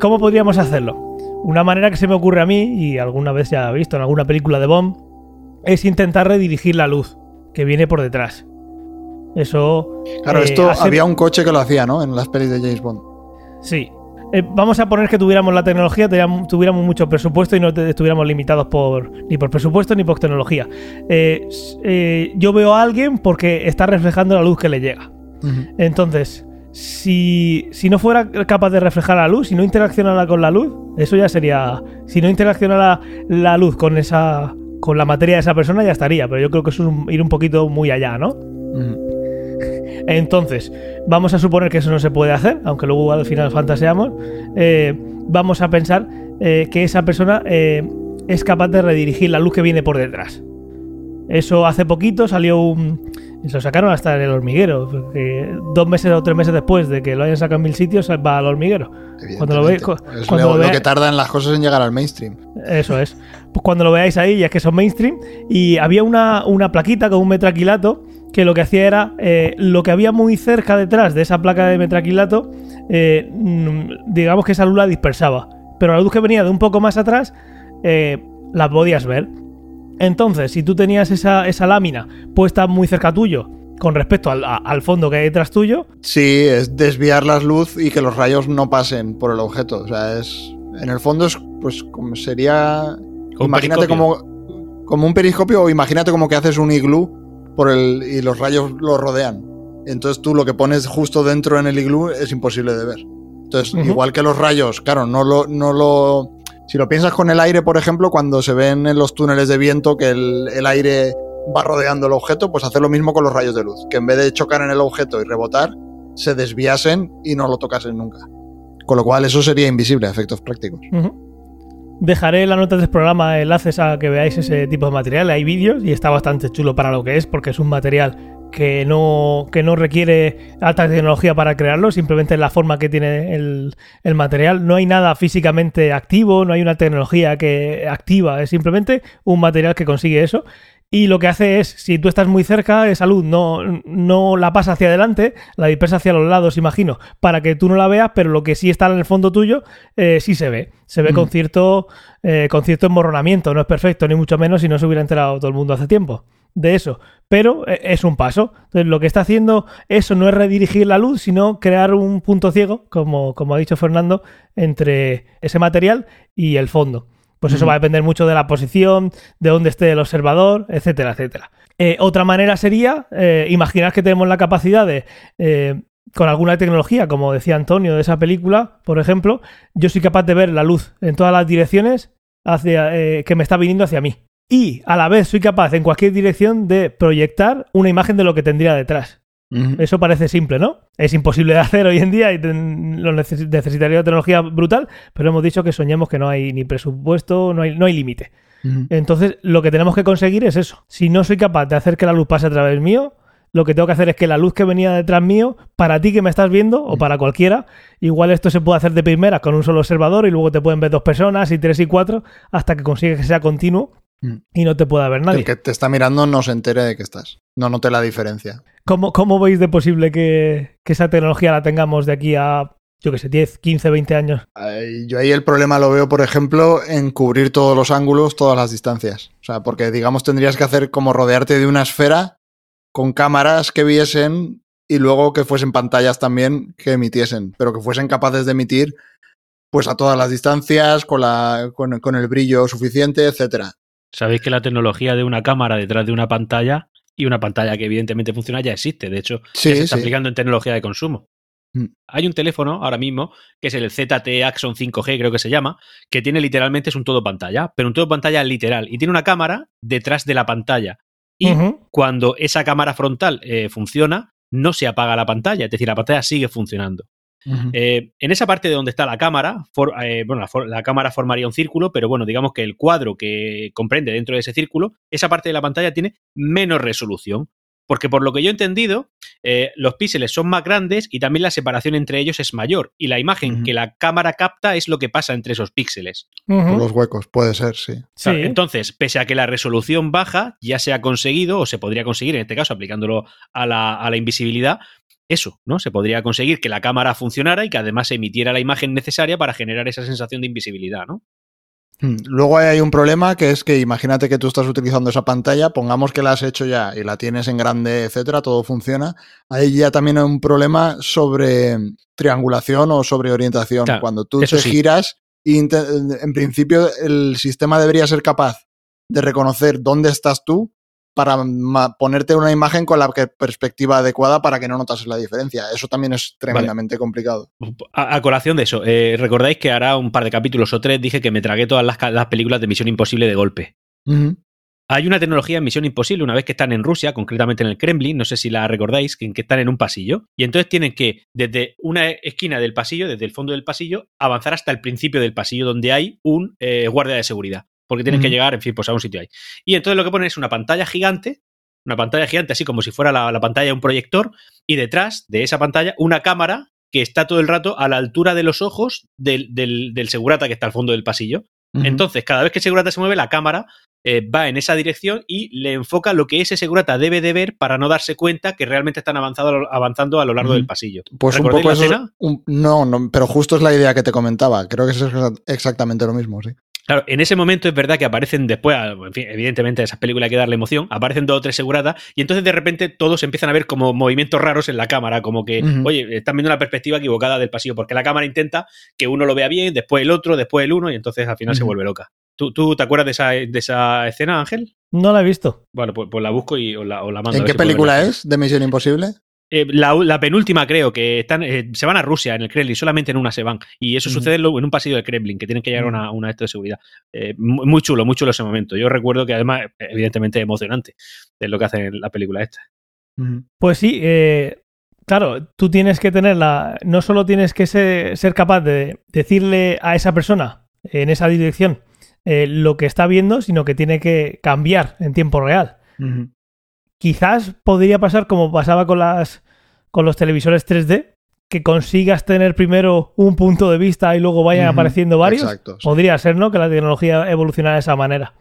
¿cómo podríamos hacerlo? Una manera que se me ocurre a mí, y alguna vez ya he visto en alguna película de Bomb, es intentar redirigir la luz que viene por detrás. Eso. Claro, esto eh, había un coche que lo hacía, ¿no? En las pelis de James Bond. Sí, eh, vamos a poner que tuviéramos la tecnología, tuviéramos mucho presupuesto y no estuviéramos limitados por ni por presupuesto ni por tecnología. Eh, eh, yo veo a alguien porque está reflejando la luz que le llega. Entonces, si, si, no fuera capaz de reflejar la luz, si no interaccionara con la luz, eso ya sería. Si no interaccionara la luz con esa. con la materia de esa persona, ya estaría. Pero yo creo que eso es ir un poquito muy allá, ¿no? Entonces, vamos a suponer que eso no se puede hacer, aunque luego al final fantaseamos. Eh, vamos a pensar eh, que esa persona eh, es capaz de redirigir la luz que viene por detrás. Eso hace poquito salió un. Se lo sacaron hasta en el hormiguero. dos meses o tres meses después de que lo hayan sacado en mil sitios, va al hormiguero. Cuando lo, ve, es cuando lo, que tardan las cosas en llegar al mainstream. Eso es. Pues cuando lo veáis ahí, ya es que son mainstream. Y había una, una plaquita con un metraquilato que lo que hacía era eh, lo que había muy cerca detrás de esa placa de metraquilato, eh, mm, digamos que esa luz la dispersaba. Pero la luz que venía de un poco más atrás, eh, la podías ver. Entonces, si tú tenías esa, lámina puesta muy cerca tuyo, con respecto al, fondo que hay detrás tuyo. Sí, es desviar la luz y que los rayos no pasen por el objeto. O sea, es. En el fondo es pues como sería. imagínate como, como un periscopio o imagínate como que haces un iglú por el, y los rayos lo rodean. Entonces tú lo que pones justo dentro en el iglú es imposible de ver. Entonces, igual que los rayos, claro, no lo, no lo. Si lo piensas con el aire, por ejemplo, cuando se ven en los túneles de viento que el, el aire va rodeando el objeto, pues hacer lo mismo con los rayos de luz. Que en vez de chocar en el objeto y rebotar, se desviasen y no lo tocasen nunca. Con lo cual eso sería invisible a efectos prácticos. Dejaré en las notas del programa enlaces a que veáis ese tipo de material. Hay vídeos y está bastante chulo para lo que es, porque es un material que no, que no requiere alta tecnología para crearlo, simplemente la forma que tiene el, el material. No hay nada físicamente activo, no hay una tecnología que activa, es simplemente un material que consigue eso. Y lo que hace es, si tú estás muy cerca, esa luz no, no la pasa hacia adelante, la dispersa hacia los lados, imagino, para que tú no la veas, pero lo que sí está en el fondo tuyo, eh, sí se ve. Se ve Mm. con, cierto, eh, con cierto emborronamiento, no es perfecto, ni mucho menos si no se hubiera enterado todo el mundo hace tiempo de eso. Pero eh, es un paso. Entonces, lo que está haciendo eso no es redirigir la luz, sino crear un punto ciego, como, como ha dicho Fernando, entre ese material y el fondo. Pues eso va a depender mucho de la posición, de dónde esté el observador, etcétera, etcétera. Eh, otra manera sería, eh, imaginar que tenemos la capacidad de, eh, con alguna tecnología, como decía Antonio de esa película, por ejemplo, yo soy capaz de ver la luz en todas las direcciones hacia, eh, que me está viniendo hacia mí. Y a la vez soy capaz en cualquier dirección de proyectar una imagen de lo que tendría detrás. Eso parece simple, ¿no? Es imposible de <laughs> hacer hoy en día y lo neces- necesitaría una tecnología brutal, pero hemos dicho que soñemos que no hay ni presupuesto, no hay, no hay límite. Entonces, lo que tenemos que conseguir es eso. Si no soy capaz de hacer que la luz pase a través mío, lo que tengo que hacer es que la luz que venía detrás mío, para ti que me estás viendo, o para cualquiera, igual esto se puede hacer de primeras con un solo observador y luego te pueden ver dos personas y tres y cuatro, hasta que consigues que sea continuo. Y no te pueda ver nadie. El que te está mirando no se entere de que estás. No note la diferencia. ¿Cómo, cómo veis de posible que, que esa tecnología la tengamos de aquí a, yo que sé, 10, 15, 20 años? Ay, Yo ahí el problema lo veo, por ejemplo, en cubrir todos los ángulos, todas las distancias. O sea, porque digamos tendrías que hacer como rodearte de una esfera con cámaras que viesen y luego que fuesen pantallas también que emitiesen, pero que fuesen capaces de emitir pues a todas las distancias, con, la, con, con el brillo suficiente, etcétera. Sabéis que la tecnología de una cámara detrás de una pantalla y una pantalla que evidentemente funciona ya existe. De hecho, Sí, se está sí. aplicando en tecnología de consumo. Mm. Hay un teléfono ahora mismo, que es el ZTE Axon 5G, creo que se llama, que tiene literalmente es un todo pantalla, pero un todo pantalla literal. Y tiene una cámara detrás de la pantalla. Y cuando esa cámara frontal eh, funciona, no se apaga la pantalla, es decir, la pantalla sigue funcionando. Eh, en esa parte de donde está la cámara, for- eh, bueno, la, for- la cámara formaría un círculo, pero bueno, digamos que el cuadro que comprende dentro de ese círculo, esa parte de la pantalla tiene menos resolución. Porque por lo que yo he entendido, eh, los píxeles son más grandes y también la separación entre ellos es mayor. Y la imagen que la cámara capta es lo que pasa entre esos píxeles. Por los huecos, puede ser, sí. Entonces, pese a que la resolución baja, ya se ha conseguido, o se podría conseguir, en este caso, aplicándolo a la, a la invisibilidad, eso, ¿no? Se podría conseguir que la cámara funcionara y que además emitiera la imagen necesaria para generar esa sensación de invisibilidad, ¿no? Mm. Luego hay un problema que es que imagínate que tú estás utilizando esa pantalla, pongamos que la has hecho ya y la tienes en grande, etcétera, todo funciona. Ahí ya también hay un problema sobre triangulación o sobre orientación. Claro, Cuando tú te sí. giras, en principio el sistema debería ser capaz de reconocer dónde estás tú para ponerte una imagen con la perspectiva adecuada para que no notas la diferencia. Eso también es tremendamente complicado. A, a colación de eso, eh, recordáis que hará un par de capítulos o tres dije que me tragué todas las, películas de Misión Imposible de golpe. Hay una tecnología en Misión Imposible, una vez que están en Rusia, concretamente en el Kremlin, no sé si la recordáis, que, que están en un pasillo, y entonces tienen que, desde una esquina del pasillo, desde el fondo del pasillo, avanzar hasta el principio del pasillo, donde hay un eh, guardia de seguridad, porque tienen que llegar, en fin, pues a un sitio ahí. Y entonces lo que ponen es una pantalla gigante, una pantalla gigante, así como si fuera la, la pantalla de un proyector, y detrás de esa pantalla una cámara que está todo el rato a la altura de los ojos del, del, del segurata que está al fondo del pasillo. Entonces, cada vez que el segurata se mueve, la cámara eh, va en esa dirección y le enfoca lo que ese segurata debe de ver para no darse cuenta que realmente están avanzado- avanzando a lo largo del pasillo. Pues un ¿Recordáis poco la eso. un- no, no, pero justo es la idea que te comentaba. Creo que es exa- exactamente lo mismo, sí. Claro, en ese momento es verdad que aparecen después, en fin, evidentemente a esas películas hay que darle emoción, aparecen dos o tres seguratas y entonces de repente todos empiezan a ver como movimientos raros en la cámara, como que, oye, están viendo la perspectiva equivocada del pasillo, porque la cámara intenta que uno lo vea bien, después el otro, después el uno y entonces al final se vuelve loca. ¿Tú, tú te acuerdas de esa, de esa escena, Ángel? No la he visto. Bueno, pues, pues la busco y os la, os la mando. a ¿En ver qué si película es de Misión Imposible? Eh, la, la penúltima creo que están eh, se van a Rusia en el Kremlin, solamente en una se van. Y eso sucede en lo- en un pasillo del Kremlin, que tienen que llegar a una, una esto de seguridad. Eh, muy, muy chulo, muy chulo ese momento. Yo recuerdo que además, evidentemente, emocionante es lo que hacen en la película esta. Pues sí, eh, claro, tú tienes que tener la. No solo tienes que ser, ser capaz de decirle a esa persona en esa dirección eh, lo que está viendo, sino que tiene que cambiar en tiempo real. Quizás podría pasar como pasaba con las con los televisores 3D, que consigas tener primero un punto de vista y luego vayan apareciendo varios. exacto, sí. Podría ser, ¿no? Que la tecnología evolucionara de esa manera.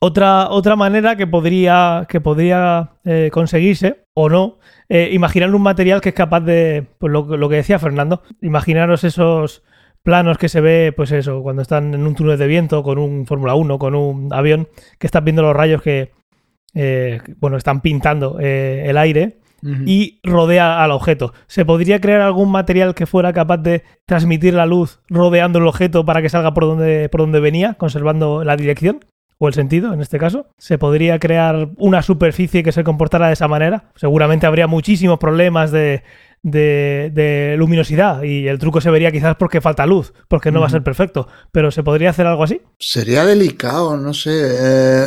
Otra, otra manera que podría, que podría eh, conseguirse, o no, eh, imaginar un material que es capaz de, pues lo, lo que decía Fernando, imaginaros esos planos que se ve, pues eso, cuando están en un túnel de viento con un Fórmula 1, con un avión, que estás viendo los rayos que, eh, bueno, están pintando eh, el aire y rodea al objeto. ¿Se podría crear algún material que fuera capaz de transmitir la luz rodeando el objeto para que salga por donde, por donde venía, conservando la dirección? O el sentido, en este caso. ¿Se podría crear una superficie que se comportara de esa manera? Seguramente habría muchísimos problemas de, de- de luminosidad y el truco se vería quizás porque falta luz, porque no va a ser perfecto. Pero ¿se podría hacer algo así? Sería delicado, no sé. eh,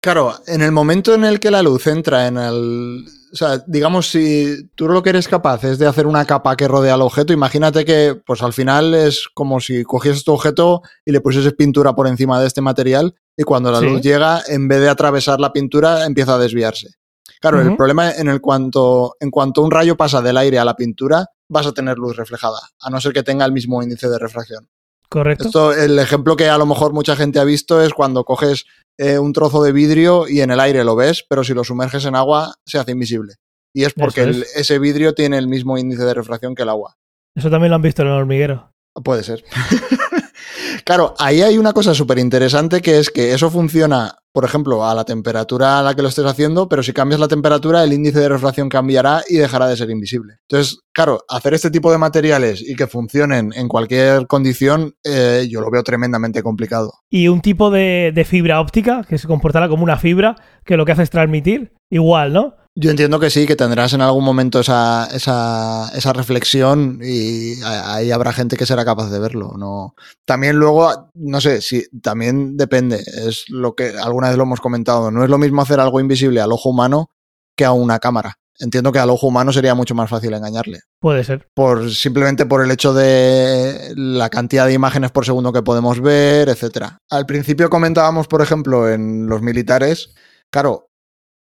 claro, en el momento en el que la luz entra en el... O sea, digamos, si tú lo que eres capaz es de hacer una capa que rodea al objeto, imagínate que pues al final es como si cogieses tu objeto y le pusieses pintura por encima de este material y cuando la Sí. luz llega, en vez de atravesar la pintura, empieza a desviarse. Claro, el problema en el cuanto, en cuanto un rayo pasa del aire a la pintura, vas a tener luz reflejada, a no ser que tenga el mismo índice de refracción. ¿Correcto? Esto, el ejemplo que a lo mejor mucha gente ha visto es cuando coges eh, un trozo de vidrio y en el aire lo ves, pero si lo sumerges en agua se hace invisible. Y es porque el- ese vidrio tiene el mismo índice de refracción que el agua. Eso también lo han visto en el hormiguero. Puede ser. <laughs> claro, ahí hay una cosa súper interesante que es que eso funciona, por ejemplo, a la temperatura a la que lo estés haciendo, pero si cambias la temperatura, el índice de refracción cambiará y dejará de ser invisible. Entonces, claro, hacer este tipo de materiales y que funcionen en cualquier condición, eh, yo lo veo tremendamente complicado. y un tipo de, de fibra óptica que se comportará como una fibra que lo que hace es transmitir igual, ¿no? Yo entiendo que sí, que tendrás en algún momento esa, esa, esa reflexión y ahí habrá gente que será capaz de verlo. No. También luego, no sé, si también depende. Es lo que alguna vez lo hemos comentado. No es lo mismo hacer algo invisible al ojo humano que a una cámara. Entiendo que al ojo humano sería mucho más fácil engañarle. Puede ser. Por, simplemente por el hecho de la cantidad de imágenes por segundo que podemos ver, etcétera. Al principio comentábamos, por ejemplo, en los militares, claro,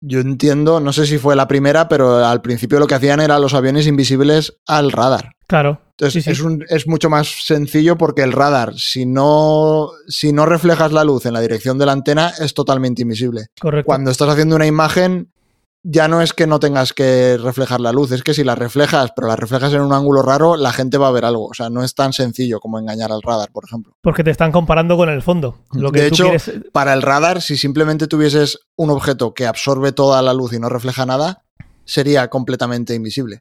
yo entiendo, no sé si fue la primera, pero al principio lo que hacían era los aviones invisibles al radar. Claro. Entonces Sí, sí. Es, un- es mucho más sencillo porque el radar, si no, si no reflejas la luz en la dirección de la antena, es totalmente invisible. Correcto. Cuando estás haciendo una imagen, ya no es que no tengas que reflejar la luz, es que si la reflejas, pero la reflejas en un ángulo raro, la gente va a ver algo. O sea, no es tan sencillo como engañar al radar, por ejemplo. Porque te están comparando con el fondo. Lo que De tú hecho, quieres- Para el radar, si simplemente tuvieses un objeto que absorbe toda la luz y no refleja nada, sería completamente invisible.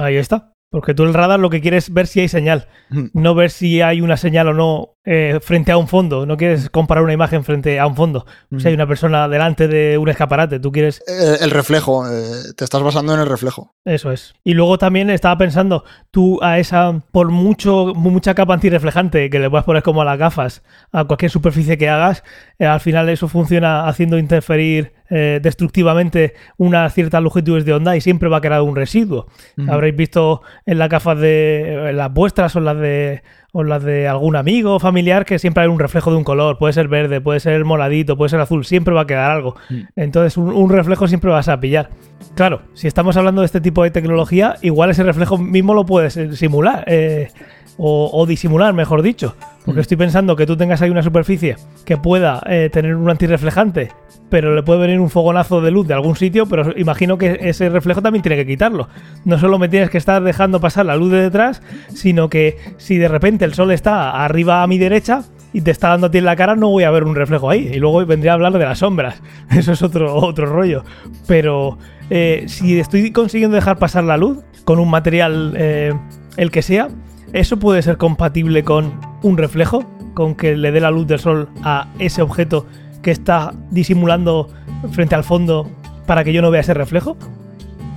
Ahí está. Porque tú el radar lo que quieres es ver si hay señal, Mm. no ver si hay una señal o no eh, frente a un fondo. No quieres comparar una imagen frente a un fondo. Si hay una persona delante de un escaparate, tú quieres Eh, el reflejo, eh, te estás basando en el reflejo. Eso es. Y luego también estaba pensando, tú a esa, por mucho, mucha capa antirreflejante que le puedas poner como a las gafas, a cualquier superficie que hagas, al final eso funciona haciendo interferir destructivamente unas ciertas longitudes de onda y siempre va a quedar un residuo. Habréis visto en las gafas de en las vuestras o las de o las de algún amigo o familiar que siempre hay un reflejo de un color, puede ser verde, puede ser moradito, puede ser azul, siempre va a quedar algo. Entonces un, un reflejo siempre vas a pillar. Claro, si estamos hablando de este tipo de tecnología, igual ese reflejo mismo lo puedes eh, simular. eh, o, o disimular, mejor dicho. Porque estoy pensando que tú tengas ahí una superficie que pueda eh, tener un antirreflejante, pero le puede venir un fogonazo de luz de algún sitio, pero imagino que ese reflejo también tiene que quitarlo. No solo me tienes que estar dejando pasar la luz de detrás, sino que si de repente el sol está arriba a mi derecha y te está dando a ti en la cara, no voy a ver un reflejo ahí. Y luego vendría a hablar de las sombras. <laughs> Eso es otro, otro rollo. Pero eh, si estoy consiguiendo dejar pasar la luz con un material, eh, el que sea, ¿eso puede ser compatible con un reflejo? Con que le dé la luz del sol a ese objeto que está disimulando frente al fondo para que yo no vea ese reflejo?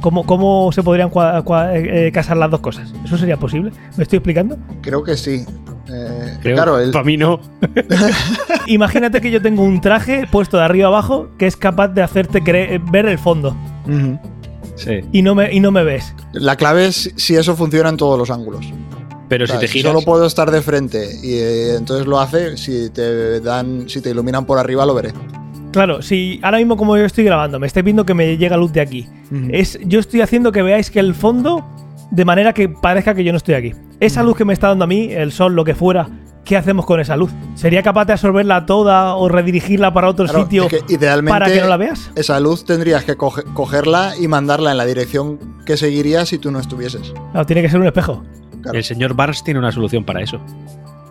¿Cómo, cómo se podrían cua- cua- eh, casar las dos cosas? ¿Eso sería posible? ¿Me estoy explicando? Creo que sí. Eh, Creo, claro, el- para mí no. <laughs> <laughs> Imagínate que yo tengo un traje puesto de arriba abajo que es capaz de hacerte ver el fondo. Sí. y no me, y no me ves. La clave es si eso funciona en todos los ángulos. Pero O sea, si te giras. solo puedo estar de frente y eh, entonces lo hace, si te dan, si te iluminan por arriba lo veré. Claro, si ahora mismo como yo estoy grabando, me estáis viendo que me llega luz de aquí. Es, yo estoy haciendo que veáis que el fondo, de manera que parezca que yo no estoy aquí. Esa luz que me está dando a mí, el sol, lo que fuera, ¿qué hacemos con esa luz? ¿Sería capaz de absorberla toda o redirigirla para otro Claro, sitio es que idealmente para que no la veas? esa luz tendrías que coge- cogerla y mandarla en la dirección que seguiría si tú no estuvieses. No, tiene que ser un espejo. Claro, El señor Barnes tiene una solución para eso.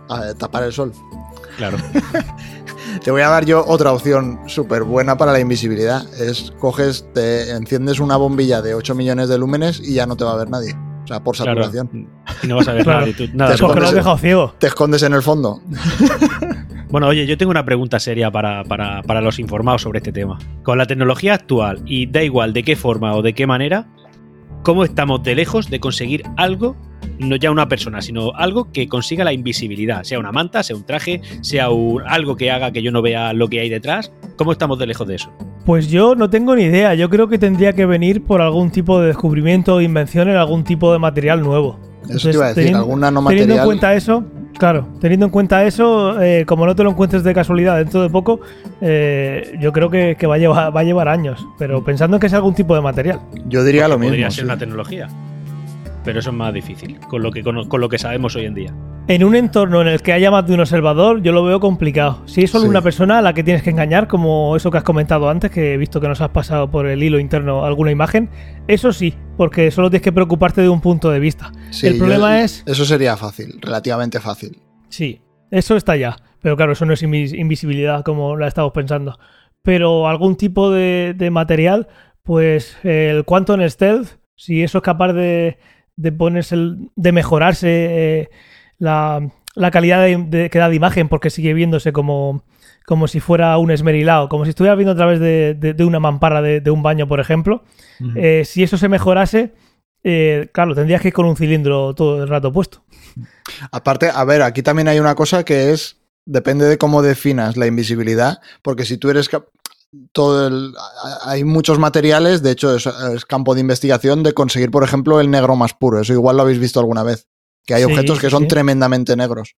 a tapar el sol. Claro. <laughs> Te voy a dar yo otra opción súper buena para la invisibilidad. Es coges, te enciendes una bombilla de 8 millones de lúmenes y ya no te va a ver nadie. O sea, por claro. saturación. Y no vas a ver Claro. nada Te lo has dejado ciego. Te escondes en el fondo. <laughs> Bueno, oye, yo tengo una pregunta seria para, para- para los informados sobre este tema. Con la tecnología actual, y da igual de qué forma o de qué manera, ¿cómo estamos de lejos de conseguir algo, no ya una persona, sino algo que consiga la invisibilidad? Sea una manta, sea un traje, sea un- algo que haga que yo no vea lo que hay detrás. ¿Cómo estamos de lejos de eso? Pues yo no tengo ni idea. Yo creo que tendría que venir por algún tipo de descubrimiento o invención en algún tipo de material nuevo. Eso te iba a decir, teniendo- algún Teniendo en nanomaterial. cuenta eso, claro, teniendo en cuenta eso, eh, como no te lo encuentres de casualidad dentro de poco, eh, yo creo que, que va, a llevar, va a llevar años. Pero pensando en que es algún tipo de material. Yo diría lo mismo. Podría ser sí. una tecnología. Pero eso es más difícil, con lo que, con, con lo que sabemos hoy en día. En un entorno en el que haya más de un observador, yo lo veo complicado. Si es solo Sí. una persona a la que tienes que engañar, como eso que has comentado antes, que he visto que nos has pasado por el hilo interno alguna imagen, eso sí, porque solo tienes que preocuparte de un punto de vista. Sí, el yo- problema es Eso sería fácil, relativamente fácil. Sí, eso está ya. Pero claro, eso no es invis- invisibilidad como la estamos pensando. Pero algún tipo de, de material, pues el Quantum Stealth, si eso es capaz de, de ponerse, el- de mejorarse eh, la, la calidad de, de- que da de imagen, porque sigue viéndose como, como si fuera un esmerilado, como si estuviera viendo a través de, de- de una mampara de, de un baño, por ejemplo. Eh, si eso se mejorase, eh, claro, tendrías que ir con un cilindro todo el rato puesto. Aparte, a ver, aquí también hay una cosa que es, depende de cómo definas la invisibilidad, porque si tú eres... Todo el- hay muchos materiales, de hecho es, es campo de investigación de conseguir, por ejemplo, el negro más puro. Eso igual lo habéis visto alguna vez. Que hay Sí, objetos que sí, son sí. tremendamente negros.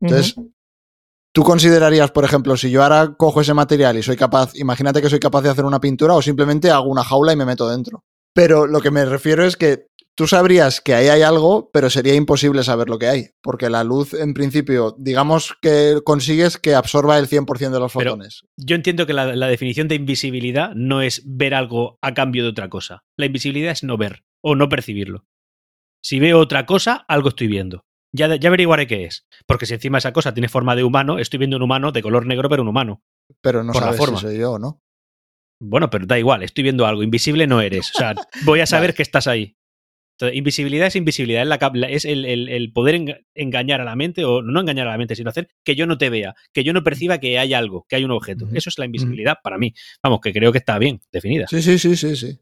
Entonces, ¿tú considerarías, por ejemplo, si yo ahora cojo ese material y soy capaz, imagínate que soy capaz de hacer una pintura o simplemente hago una jaula y me meto dentro? Pero lo que me refiero es que tú sabrías que ahí hay algo, pero sería imposible saber lo que hay, porque la luz, en principio, digamos que consigues que absorba el 100% de los Pero- fotones. Yo entiendo que la, la definición de invisibilidad no es ver algo a cambio de otra cosa. La invisibilidad es no ver o no percibirlo. Si veo otra cosa, algo estoy viendo. Ya, ya averiguaré qué es. Porque si encima esa cosa tiene forma de humano, estoy viendo un humano de color negro, pero un humano. pero no por la sabes forma. si soy yo o no. Bueno, pero da igual, estoy viendo algo. Invisible no eres. O sea, voy a <laughs> saber Vale. que estás ahí. Entonces, invisibilidad es invisibilidad, es, la es el, el- el poder enga- engañar a la mente, o no engañar a la mente, sino hacer que yo no te vea, que yo no perciba que hay algo, que hay un objeto. Eso es la invisibilidad para mí. Vamos, que creo que está bien definida. Sí, sí, sí, sí, sí.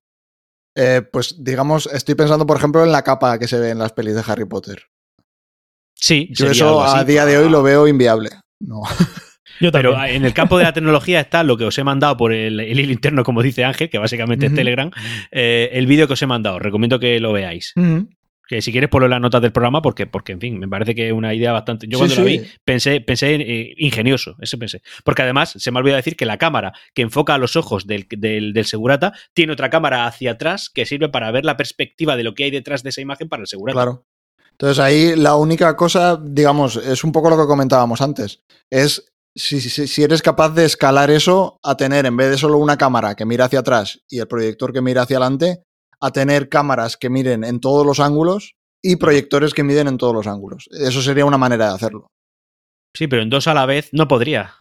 Eh, pues digamos, estoy pensando, por ejemplo, en la capa que se ve en las pelis de Harry Potter. Sí, Yo eso a día de hoy lo veo inviable. No. <laughs> Yo también. Pero en el campo de la <laughs> tecnología está lo que os he mandado por el, el hilo interno, como dice Ángel, que básicamente es Telegram, eh, el vídeo que os he mandado. Recomiendo que lo veáis. Que si quieres ponlo en las notas del programa, porque, porque en fin, me parece que es una idea bastante. Yo Sí, cuando la sí. vi pensé, pensé en, eh, ingenioso, eso pensé. Porque además se me ha olvidado decir que la cámara que enfoca a los ojos del, del, del segurata tiene otra cámara hacia atrás que sirve para ver la perspectiva de lo que hay detrás de esa imagen para el segurata. Claro. Entonces ahí la única cosa, digamos, es un poco lo que comentábamos antes. Es si, si, si eres capaz de escalar eso a tener, en vez de solo una cámara que mira hacia atrás y el proyector que mira hacia adelante, a tener cámaras que miren en todos los ángulos y proyectores que miden en todos los ángulos. Eso sería una manera de hacerlo. Sí, pero en dos a la vez no podría.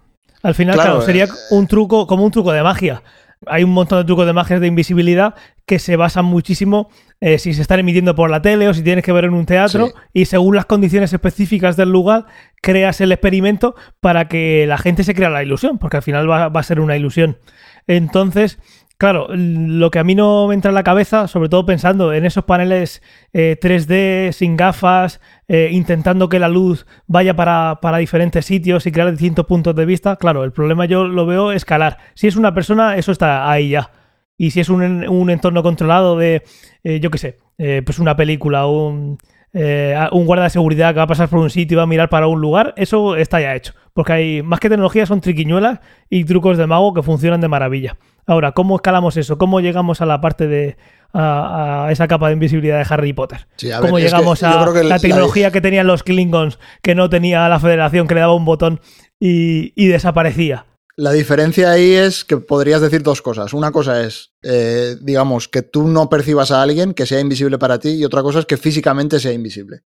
Al final, Claro, claro, sería eh, un truco, como un truco de magia. Hay un montón de trucos de magia de invisibilidad que se basan muchísimo eh, si se están emitiendo por la tele o si tienes que ver en un teatro Sí. y según las condiciones específicas del lugar creas el experimento para que la gente se crea la ilusión, porque al final va, va a ser una ilusión. Entonces, claro, lo que a mí no me entra en la cabeza, sobre todo pensando en esos paneles eh, 3D sin gafas, eh, intentando que la luz vaya para, para diferentes sitios y crear distintos puntos de vista, claro, el problema yo lo veo escalar. Si es una persona, eso está ahí ya. Y si es un, un entorno controlado de, eh, yo qué sé, eh, pues una película, un, un guarda de seguridad que va a pasar por un sitio y va a mirar para un lugar, eso está ya hecho. Porque hay más que tecnología, son triquiñuelas y trucos de mago que funcionan de maravilla. Ahora, ¿cómo escalamos eso? ¿Cómo llegamos a la parte de. A, a esa capa de invisibilidad de Harry Potter? Sí, a ¿Cómo ver, que llegamos yo a creo que la tecnología que tenían los Klingons que no tenía la Federación, que le daba un botón y, y desaparecía? La diferencia ahí es que podrías decir dos cosas. Una cosa es, eh, digamos, que tú no percibas a alguien que sea invisible para ti y otra cosa es que físicamente sea invisible.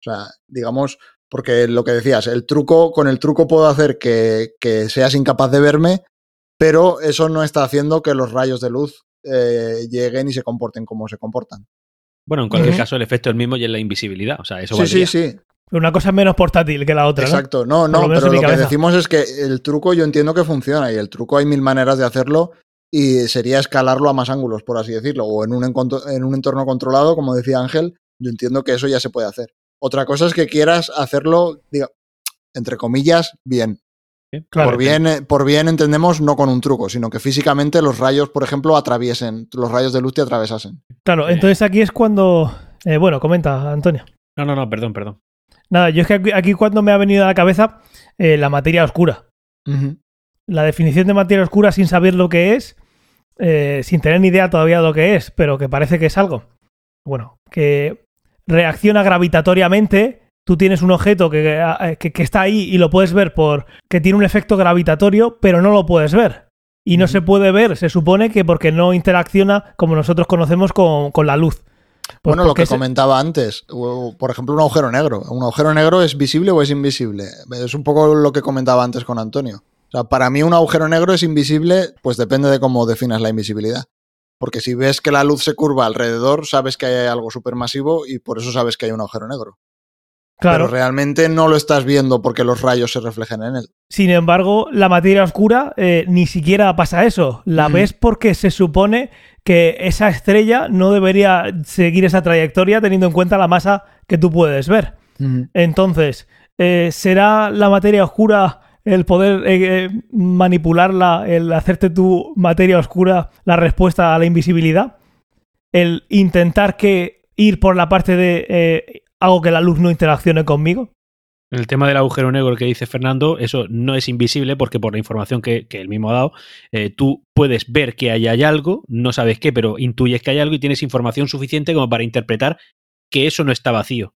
O sea, digamos, porque lo que decías, el truco, con el truco puedo hacer que, que seas incapaz de verme, pero eso no está haciendo que los rayos de luz eh, lleguen y se comporten como se comportan. Bueno, en cualquier caso, el efecto es el mismo y es la invisibilidad. O sea, eso sí, valdría. sí, sí. Una cosa menos portátil que la otra, ¿no? Exacto, no, no, pero lo que decimos es que el truco yo entiendo que funciona y el truco hay mil maneras de hacerlo y sería escalarlo a más ángulos, por así decirlo, o en un, encontro- en un entorno controlado, como decía Ángel, yo entiendo que eso ya se puede hacer. Otra cosa es que quieras hacerlo, diga, entre comillas, bien. Claro. por bien. eh, Por bien entendemos no con un truco, sino que físicamente los rayos, por ejemplo, atraviesen, los rayos de luz te atravesasen. Claro, entonces aquí es cuando. eh, bueno, comenta, Antonio. No, no, no, perdón, perdón. Nada, yo es que aquí, aquí cuando me ha venido a la cabeza eh, la materia oscura. La definición de materia oscura sin saber lo que es, eh, sin tener ni idea todavía de lo que es, pero que parece que es algo. Bueno, que reacciona gravitatoriamente. Tú tienes un objeto que, eh, que- que está ahí y lo puedes ver por que tiene un efecto gravitatorio, pero no lo puedes ver. Y no se puede ver, se supone que porque no interacciona como nosotros conocemos con, con la luz. Pues Bueno, lo que se- comentaba antes, por ejemplo, un agujero negro. ¿Un agujero negro es visible o es invisible? Es un poco lo que comentaba antes con Antonio. O sea, para mí un agujero negro es invisible, pues depende de cómo definas la invisibilidad. Porque si ves que la luz se curva alrededor, sabes que hay algo supermasivo y por eso sabes que hay un agujero negro. Claro. Pero realmente no lo estás viendo porque los rayos se reflejen en él. Sin embargo, la materia oscura eh, ni siquiera pasa eso. La Mm. ves porque se supone que esa estrella no debería seguir esa trayectoria teniendo en cuenta la masa que tú puedes ver. Entonces, eh, ¿será la materia oscura el poder eh, eh, manipularla, el hacerte tu materia oscura la respuesta a la invisibilidad? El intentar que ir por la parte de eh, hago que la luz no interaccione conmigo. El tema del agujero negro que dice Fernando, eso no es invisible porque por la información que, que él mismo ha dado, eh, tú puedes ver que ahí hay algo, no sabes qué, pero intuyes que hay algo y tienes información suficiente como para interpretar que eso no está vacío.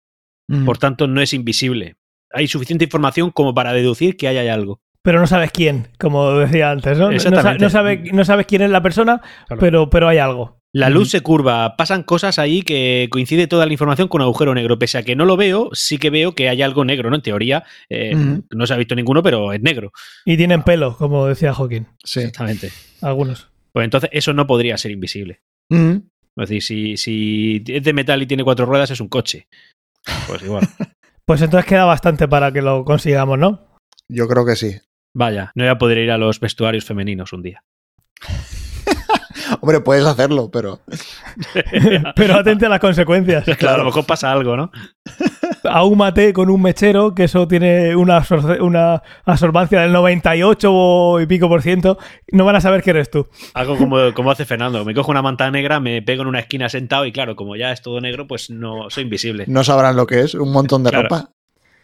Por tanto, no es invisible. Hay suficiente información como para deducir que ahí hay algo. pero no sabes quién, como decía antes, ¿no? No, sa- Exactamente. no, sabe- no sabes quién es la persona, Claro. pero, pero hay algo. La luz se curva, pasan cosas ahí que coincide toda la información con un agujero negro. Pese a que no lo veo, sí que veo que hay algo negro, ¿no? En teoría, eh, no se ha visto ninguno, pero es negro. Y tienen pelo, como decía Joaquín, Sí. Exactamente. algunos. Pues entonces eso no podría ser invisible. Es decir, si, si es de metal y tiene cuatro ruedas, es un coche. Pues igual. <laughs> Pues entonces queda bastante para que lo consigamos, ¿no? Yo creo que sí. Vaya, no voy a poder ir a los vestuarios femeninos un día. Hombre, puedes hacerlo, pero <laughs> Pero atente a las consecuencias. Claro, a lo mejor pasa algo, ¿no? <laughs> Ahúmate con un mechero, que eso tiene una, absor- una absorbancia del 98 y pico por ciento. No van a saber que eres tú. Algo como, como hace Fernando. Me cojo una manta negra, me pego en una esquina sentado y claro, como ya es todo negro, pues no soy invisible. no sabrán lo que es. Un montón de Claro. ropa.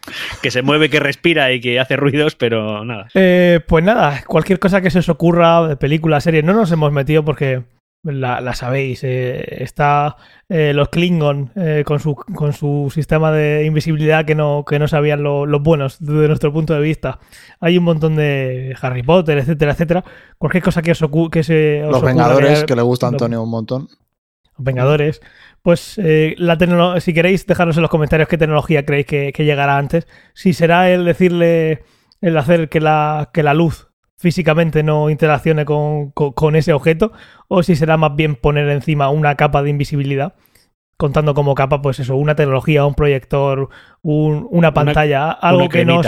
<laughs> Que se mueve, que respira y que hace ruidos, pero nada. Eh, pues nada, cualquier cosa que se os ocurra, de película, serie, no nos hemos metido porque la, la sabéis. eh, está eh, los Klingon eh, con, su, con su sistema de invisibilidad que no, que no sabían lo- los buenos desde nuestro punto de vista. Hay un montón de Harry Potter, etcétera, etcétera. Cualquier cosa que, os que se os Los ocurra, Vengadores, que- le gusta a lo- Antonio un montón. Vengadores. Pues eh, la si queréis, dejaros en los comentarios qué tecnología creéis que, que llegará antes. Si será el decirle, el hacer que la, que la luz físicamente no interaccione con, con- con ese objeto, o si será más bien poner encima una capa de invisibilidad, contando como capa, pues eso, una tecnología, un proyector, un- una pantalla, algo una que nos.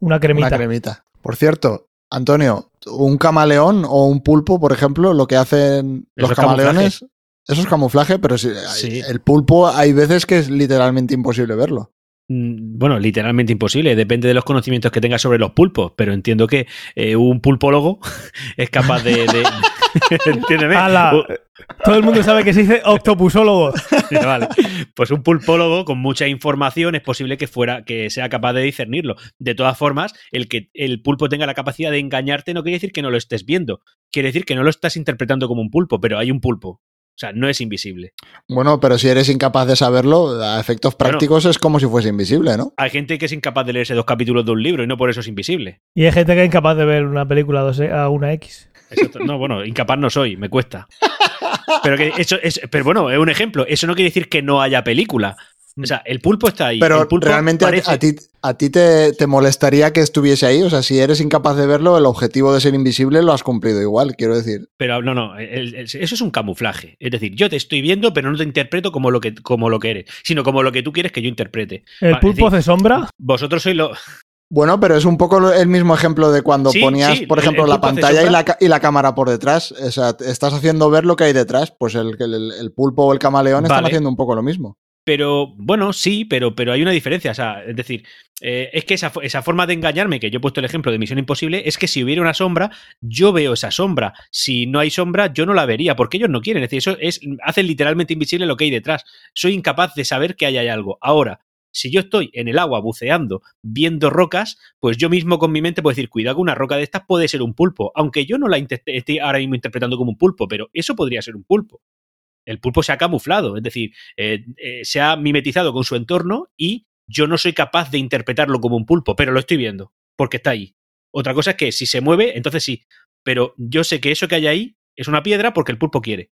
Una cremita. Una cremita. Por cierto, Antonio, un camaleón o un pulpo, por ejemplo, lo que hacen los es camaleones, eso es camuflaje, pero sí, Sí. el pulpo hay veces que es literalmente imposible verlo. Mm, Bueno, literalmente imposible. Depende de los conocimientos que tengas sobre los pulpos, pero entiendo que eh, un pulpólogo <laughs> es capaz de, de- <laughs> Entiéndeme. Ala. U- Todo el mundo sabe que se dice octopusólogo. <laughs> Vale. Pues un pulpólogo con mucha información es posible que fuera, que sea capaz de discernirlo. De todas formas, el que el pulpo tenga la capacidad de engañarte no quiere decir que no lo estés viendo. Quiere decir que no lo estás interpretando como un pulpo, pero hay un pulpo. O sea, no es invisible. Bueno, pero si eres incapaz de saberlo, a efectos Bueno. prácticos es como si fuese invisible, ¿no? Hay gente que es incapaz de leerse dos capítulos de un libro y no por eso es invisible. Y hay gente que es incapaz de ver una película 2 a una X. Exacto. No, bueno, incapaz no soy, me cuesta. Pero que eso es, pero bueno, es un ejemplo. Eso no quiere decir que no haya película. O sea, el pulpo está ahí. Pero el pulpo realmente a- parece- a, ti, a ti te, te molestaría que estuviese ahí. O sea, si eres incapaz de verlo, el objetivo de ser invisible lo has cumplido igual, quiero decir. Pero no, no, el- el- eso es un camuflaje. Es decir, yo te estoy viendo, pero no te interpreto como lo que, como lo que eres, sino como lo que tú quieres que yo interprete. El pulpo decir, hace sombra. Vosotros sois lo. Bueno, pero es un poco el mismo ejemplo de cuando Sí, ponías, sí, por ejemplo, el la pantalla y la, y la cámara por detrás. O sea, estás haciendo ver lo que hay detrás. Pues el, el- el pulpo o el camaleón están haciendo un poco lo mismo. Pero bueno, sí, pero, pero hay una diferencia. O sea, es decir, eh, es que esa, esa forma de engañarme, que yo he puesto el ejemplo de Misión Imposible, es que si hubiera una sombra, yo veo esa sombra. Si no hay sombra, yo no la vería, porque ellos no quieren. Es decir, eso es, hacen literalmente invisible lo que hay detrás. Soy incapaz de saber que ahí hay algo. Ahora, si yo estoy en el agua buceando, viendo rocas, pues yo mismo con mi mente puedo decir, cuidado que una roca de estas puede ser un pulpo, aunque yo no la esté ahora mismo interpretando como un pulpo, pero eso podría ser un pulpo. El pulpo se ha camuflado, es decir, eh, eh, se ha mimetizado con su entorno y yo no soy capaz de interpretarlo como un pulpo, pero lo estoy viendo, porque está ahí. Otra cosa es que si se mueve, entonces sí, pero yo sé que eso que hay ahí es una piedra porque el pulpo quiere.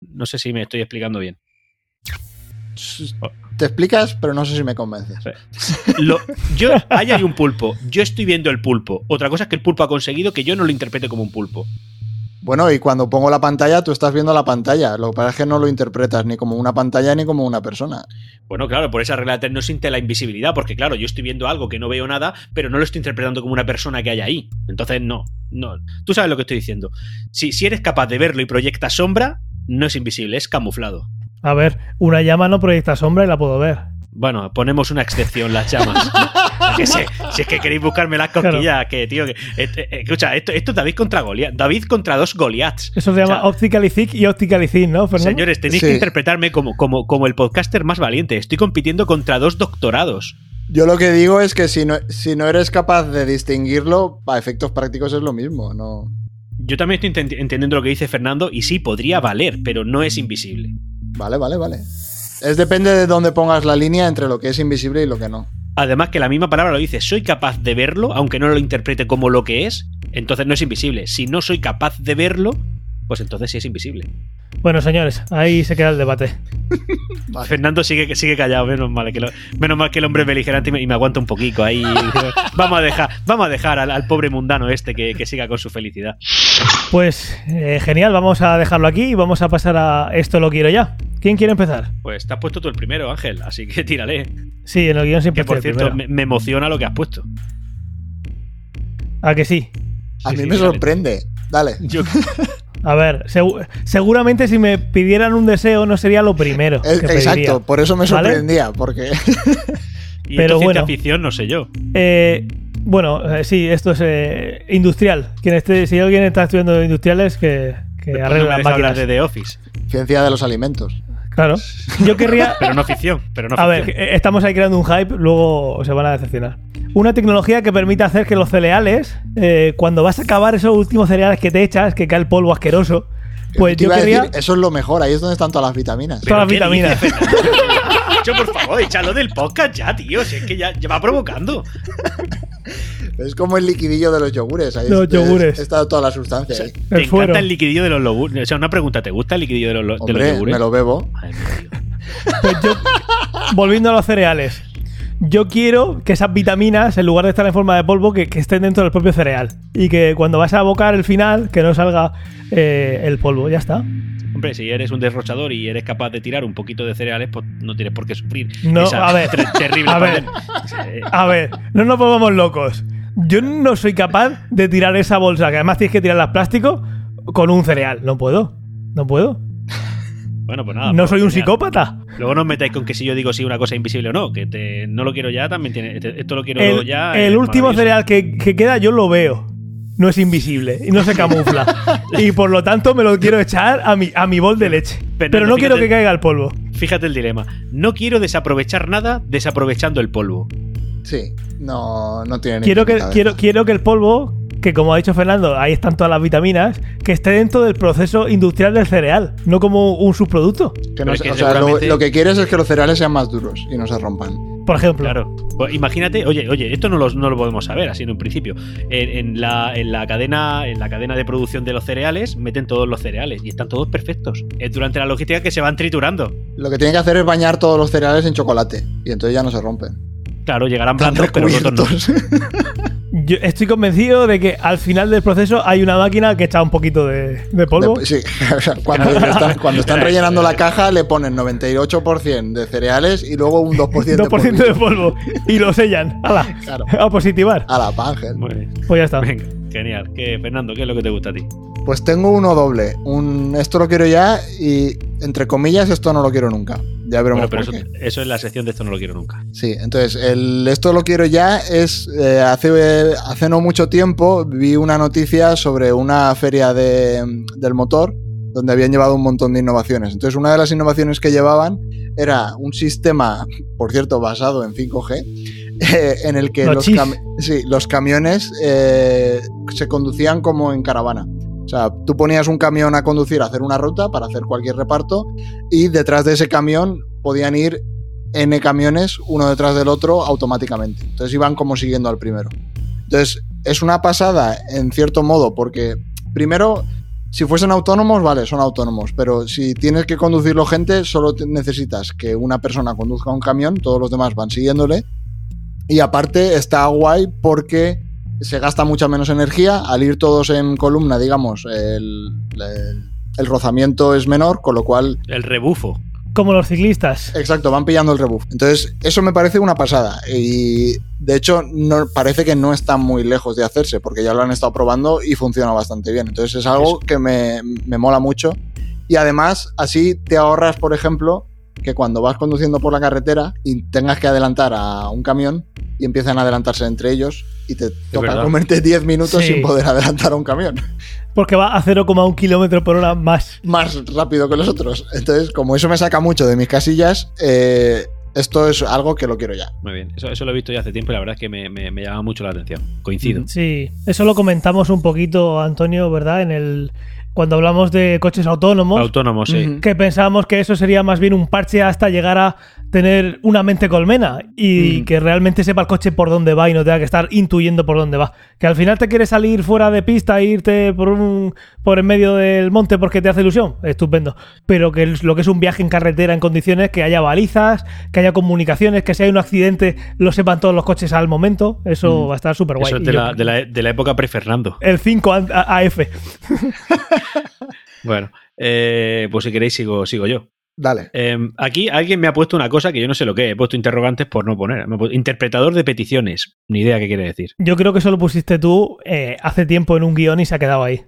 No sé si me estoy explicando bien. Te explicas, pero no sé si me convences. Lo- yo, ahí hay un pulpo, yo estoy viendo el pulpo. Otra cosa es que el pulpo ha conseguido que yo no lo interprete como un pulpo. Bueno, y cuando pongo la pantalla, tú estás viendo la pantalla. Lo que pasa es que no lo interpretas ni como una pantalla ni como una persona. Bueno, claro, por esa regla de tres no existe la invisibilidad, porque claro, yo estoy viendo algo que no veo nada, pero no lo estoy interpretando como una persona que hay ahí. Entonces, no, no. Tú sabes lo que estoy diciendo. Si, si eres capaz de verlo y proyectas sombra, no es invisible, es camuflado. A ver, una llama no proyecta sombra y la puedo ver. Bueno, ponemos una excepción, las llamas. <laughs> Que si es que queréis buscarme las cosquillas, que tío, que. eh, eh, escucha, esto, esto es David contra Goliat. David contra dos Goliaths. Eso se llama O sea, Optically Thick y Optically Thin, ¿no, Fernando? Señores, tenéis Sí. que interpretarme como, como, como el podcaster más valiente. Estoy compitiendo contra dos doctorados. Yo lo que digo es que si no, si no eres capaz de distinguirlo, a efectos prácticos es lo mismo. No. Yo también estoy enten- entendiendo lo que dice Fernando y sí, podría valer, pero no es invisible. Vale, vale, vale. Es depende de dónde pongas la línea entre lo que es invisible y lo que no. Además que la misma palabra lo dice, soy capaz de verlo, aunque no lo interprete como lo que es, entonces no es invisible. Si no soy capaz de verlo, pues entonces sí es invisible. Bueno, señores, ahí se queda el debate. Vale. <laughs> <laughs> Fernando sigue, sigue callado, menos mal, que lo- menos mal que el hombre es beligerante y me, y me aguanta un poquito ahí. <laughs> vamos a dejar, vamos a dejar al, al pobre mundano este que, que siga con su felicidad. Pues eh, genial, vamos a dejarlo aquí y vamos a pasar a Esto lo quiero ya. ¿Quién quiere empezar? Pues te has puesto tú el primero, Ángel, así que tírale. Sí, en el guion siempre Que por cierto, me, me emociona lo que has puesto. ¿A que sí? A Sí, mí sí, me dale. sorprende. Dale. <laughs> Yo, <laughs> A ver, segu- seguramente si me pidieran un deseo no sería lo primero. Es- que exacto, pediría. por eso me ¿Vale? sorprendía, porque y Pero bueno. ficción, no sé yo. Eh, bueno, eh, sí, esto es eh, industrial. Quien esté, si alguien está estudiando industriales, que, que Después arregle no me las máquinas. de The Office. ciencia de los alimentos. Claro. Yo querría. <laughs> Pero no ficción, pero no A ver, ficción. eh, estamos ahí creando un hype, luego se van a decepcionar. Una tecnología que permite hacer que los cereales, eh, cuando vas a acabar esos últimos cereales que te echas, que cae el polvo asqueroso, pues yo iba a querría. decir, eso es lo mejor, ahí es donde están todas las vitaminas. todas las ¿Pero qué vitaminas. <laughs> Yo, por favor, échalo del podcast ya, tío. Si es que ya, ya va provocando. <laughs> Es como el liquidillo de los yogures. Ahí Los es- yogures. Está toda la sustancia ahí. Te El encanta el liquidillo de los yogures. O sea, una pregunta, ¿te gusta el liquidillo de los, de los Hombre, yogures? me lo bebo. Pues yo, volviendo a los cereales, yo quiero que esas vitaminas, en lugar de estar en forma de polvo, que, que estén dentro del propio cereal. Y que cuando vas a abocar el final, que no salga eh, el polvo. Ya está. Hombre, si eres un derrochador y eres capaz de tirar un poquito de cereales, pues no tienes por qué sufrir. No, esa a ver, ter- terrible a ver. A ver, no nos volvamos locos. Yo no soy capaz de tirar esa bolsa, que además tienes que tirarla al plástico, con un cereal. No puedo. No puedo. <laughs> Bueno, pues nada. No pues soy un psicópata. Luego no os metáis con que si yo digo si una cosa es invisible o no, que te- no lo quiero ya, también tiene. te- Esto lo quiero El, ya. el último cereal que, que queda yo lo veo. no es invisible y no se camufla. <laughs> y por lo tanto me lo quiero echar a mi, a mi bol de leche. Pero Pero no, quiero que caiga el polvo. Fíjate el dilema. No quiero desaprovechar nada desaprovechando el polvo. Sí, no, no tiene Quiero que, quiero, quiero que el polvo, que como ha dicho Fernando, ahí están todas las vitaminas, que esté dentro del proceso industrial del cereal, no como un subproducto. que no Pero se- es que o sea, lo, que quieres es que los cereales sean más duros y no se rompan. Por ejemplo. Claro. Pues imagínate, oye, oye, esto no lo, no lo podemos saber así en un principio. En, en la, en, la cadena, en la cadena de producción de los cereales meten todos los cereales y están todos perfectos. Es durante la logística que se van triturando. Lo que tienen que hacer es bañar todos los cereales en chocolate y entonces ya no se rompen. Claro, llegarán blandos, pero rotos no. <laughs> Yo estoy convencido de que al final del proceso hay una máquina que echa un poquito de, de polvo. De- sí, o <laughs> sea, cuando, están, cuando están <laughs> rellenando la caja le ponen 98% de cereales y luego un 2%, 2% de polvo. Y lo sellan. ¡Hala! Claro. A positivar. A la Ángel. Muy bien. Pues ya está. Venga, genial. ¿Qué, Fernando, ¿qué es lo que te gusta a ti? Pues tengo uno doble. Un esto lo quiero ya y entre comillas esto no lo quiero nunca. Ya veremos Bueno, pero por eso, qué. eso es la sección de esto no lo quiero nunca. Sí, entonces el esto lo quiero ya es eh, hace, hace no mucho tiempo vi una noticia sobre una feria de- del motor donde habían llevado un montón de innovaciones. Entonces una de las innovaciones que llevaban era un sistema, por cierto, basado en 5G, <laughs> eh, en el que sí, los camiones eh, se conducían como en caravana. Sea, tú ponías un camión a conducir a hacer una ruta para hacer cualquier reparto y detrás de ese camión podían ir N camiones uno detrás del otro automáticamente. Entonces iban como siguiendo al primero. Entonces es una pasada en cierto modo porque primero, si fuesen autónomos, vale, son autónomos, pero si tienes que conducirlo gente, solo necesitas que una persona conduzca un camión, todos los demás van siguiéndole. Y aparte está guay porque se gasta mucha menos energía. Al ir todos en columna, digamos, el, el- el rozamiento es menor, con lo cual El rebufo. Como los ciclistas. Exacto, van pillando el rebuff. Entonces, eso me parece una pasada. Y de hecho, no, parece que no está muy lejos de hacerse, porque ya lo han estado probando y funciona bastante bien. Entonces, es algo Eso. que me, me mola mucho. Y además, así te ahorras, por ejemplo, que cuando vas conduciendo por la carretera y tengas que adelantar a un camión y empiezan a adelantarse entre ellos y te toca verdad. comerte 10 minutos Sí. sin poder adelantar a un camión. Porque va a 0,1 kilómetro por hora más. más rápido que los otros. Entonces, como eso me saca mucho de mis casillas, eh, esto es algo que lo quiero ya. Muy bien. Eso, eso lo he visto ya hace tiempo y la verdad es que me, me- me llama mucho la atención. Coincido. Sí, eso lo comentamos un poquito, Antonio, ¿verdad? En el cuando hablamos de coches autónomos. Autónomo, sí. Que pensábamos que eso sería más bien un parche hasta llegar a tener una mente colmena y Mm. que realmente sepa el coche por dónde va y no tenga que estar intuyendo por dónde va. Que al final te quieres salir fuera de pista e irte por un por en medio del monte porque te hace ilusión, estupendo. Pero que lo que es un viaje en carretera en condiciones, que haya balizas, que haya comunicaciones, que si hay un accidente lo sepan todos los coches al momento, eso Mm. va a estar súper guay. Eso es de yo- la, de, la, de la época pre-Fernando. El 5 A- A- AF. <laughs> Bueno, eh, pues si queréis sigo, sigo yo. Dale. Eh, aquí alguien me ha puesto una cosa que yo no sé lo que es. He puesto interrogantes por no poner. Me ha puesto- interpretador de peticiones. Ni idea qué quiere decir. Yo creo que eso lo pusiste tú eh, hace tiempo en un guion y se ha quedado ahí.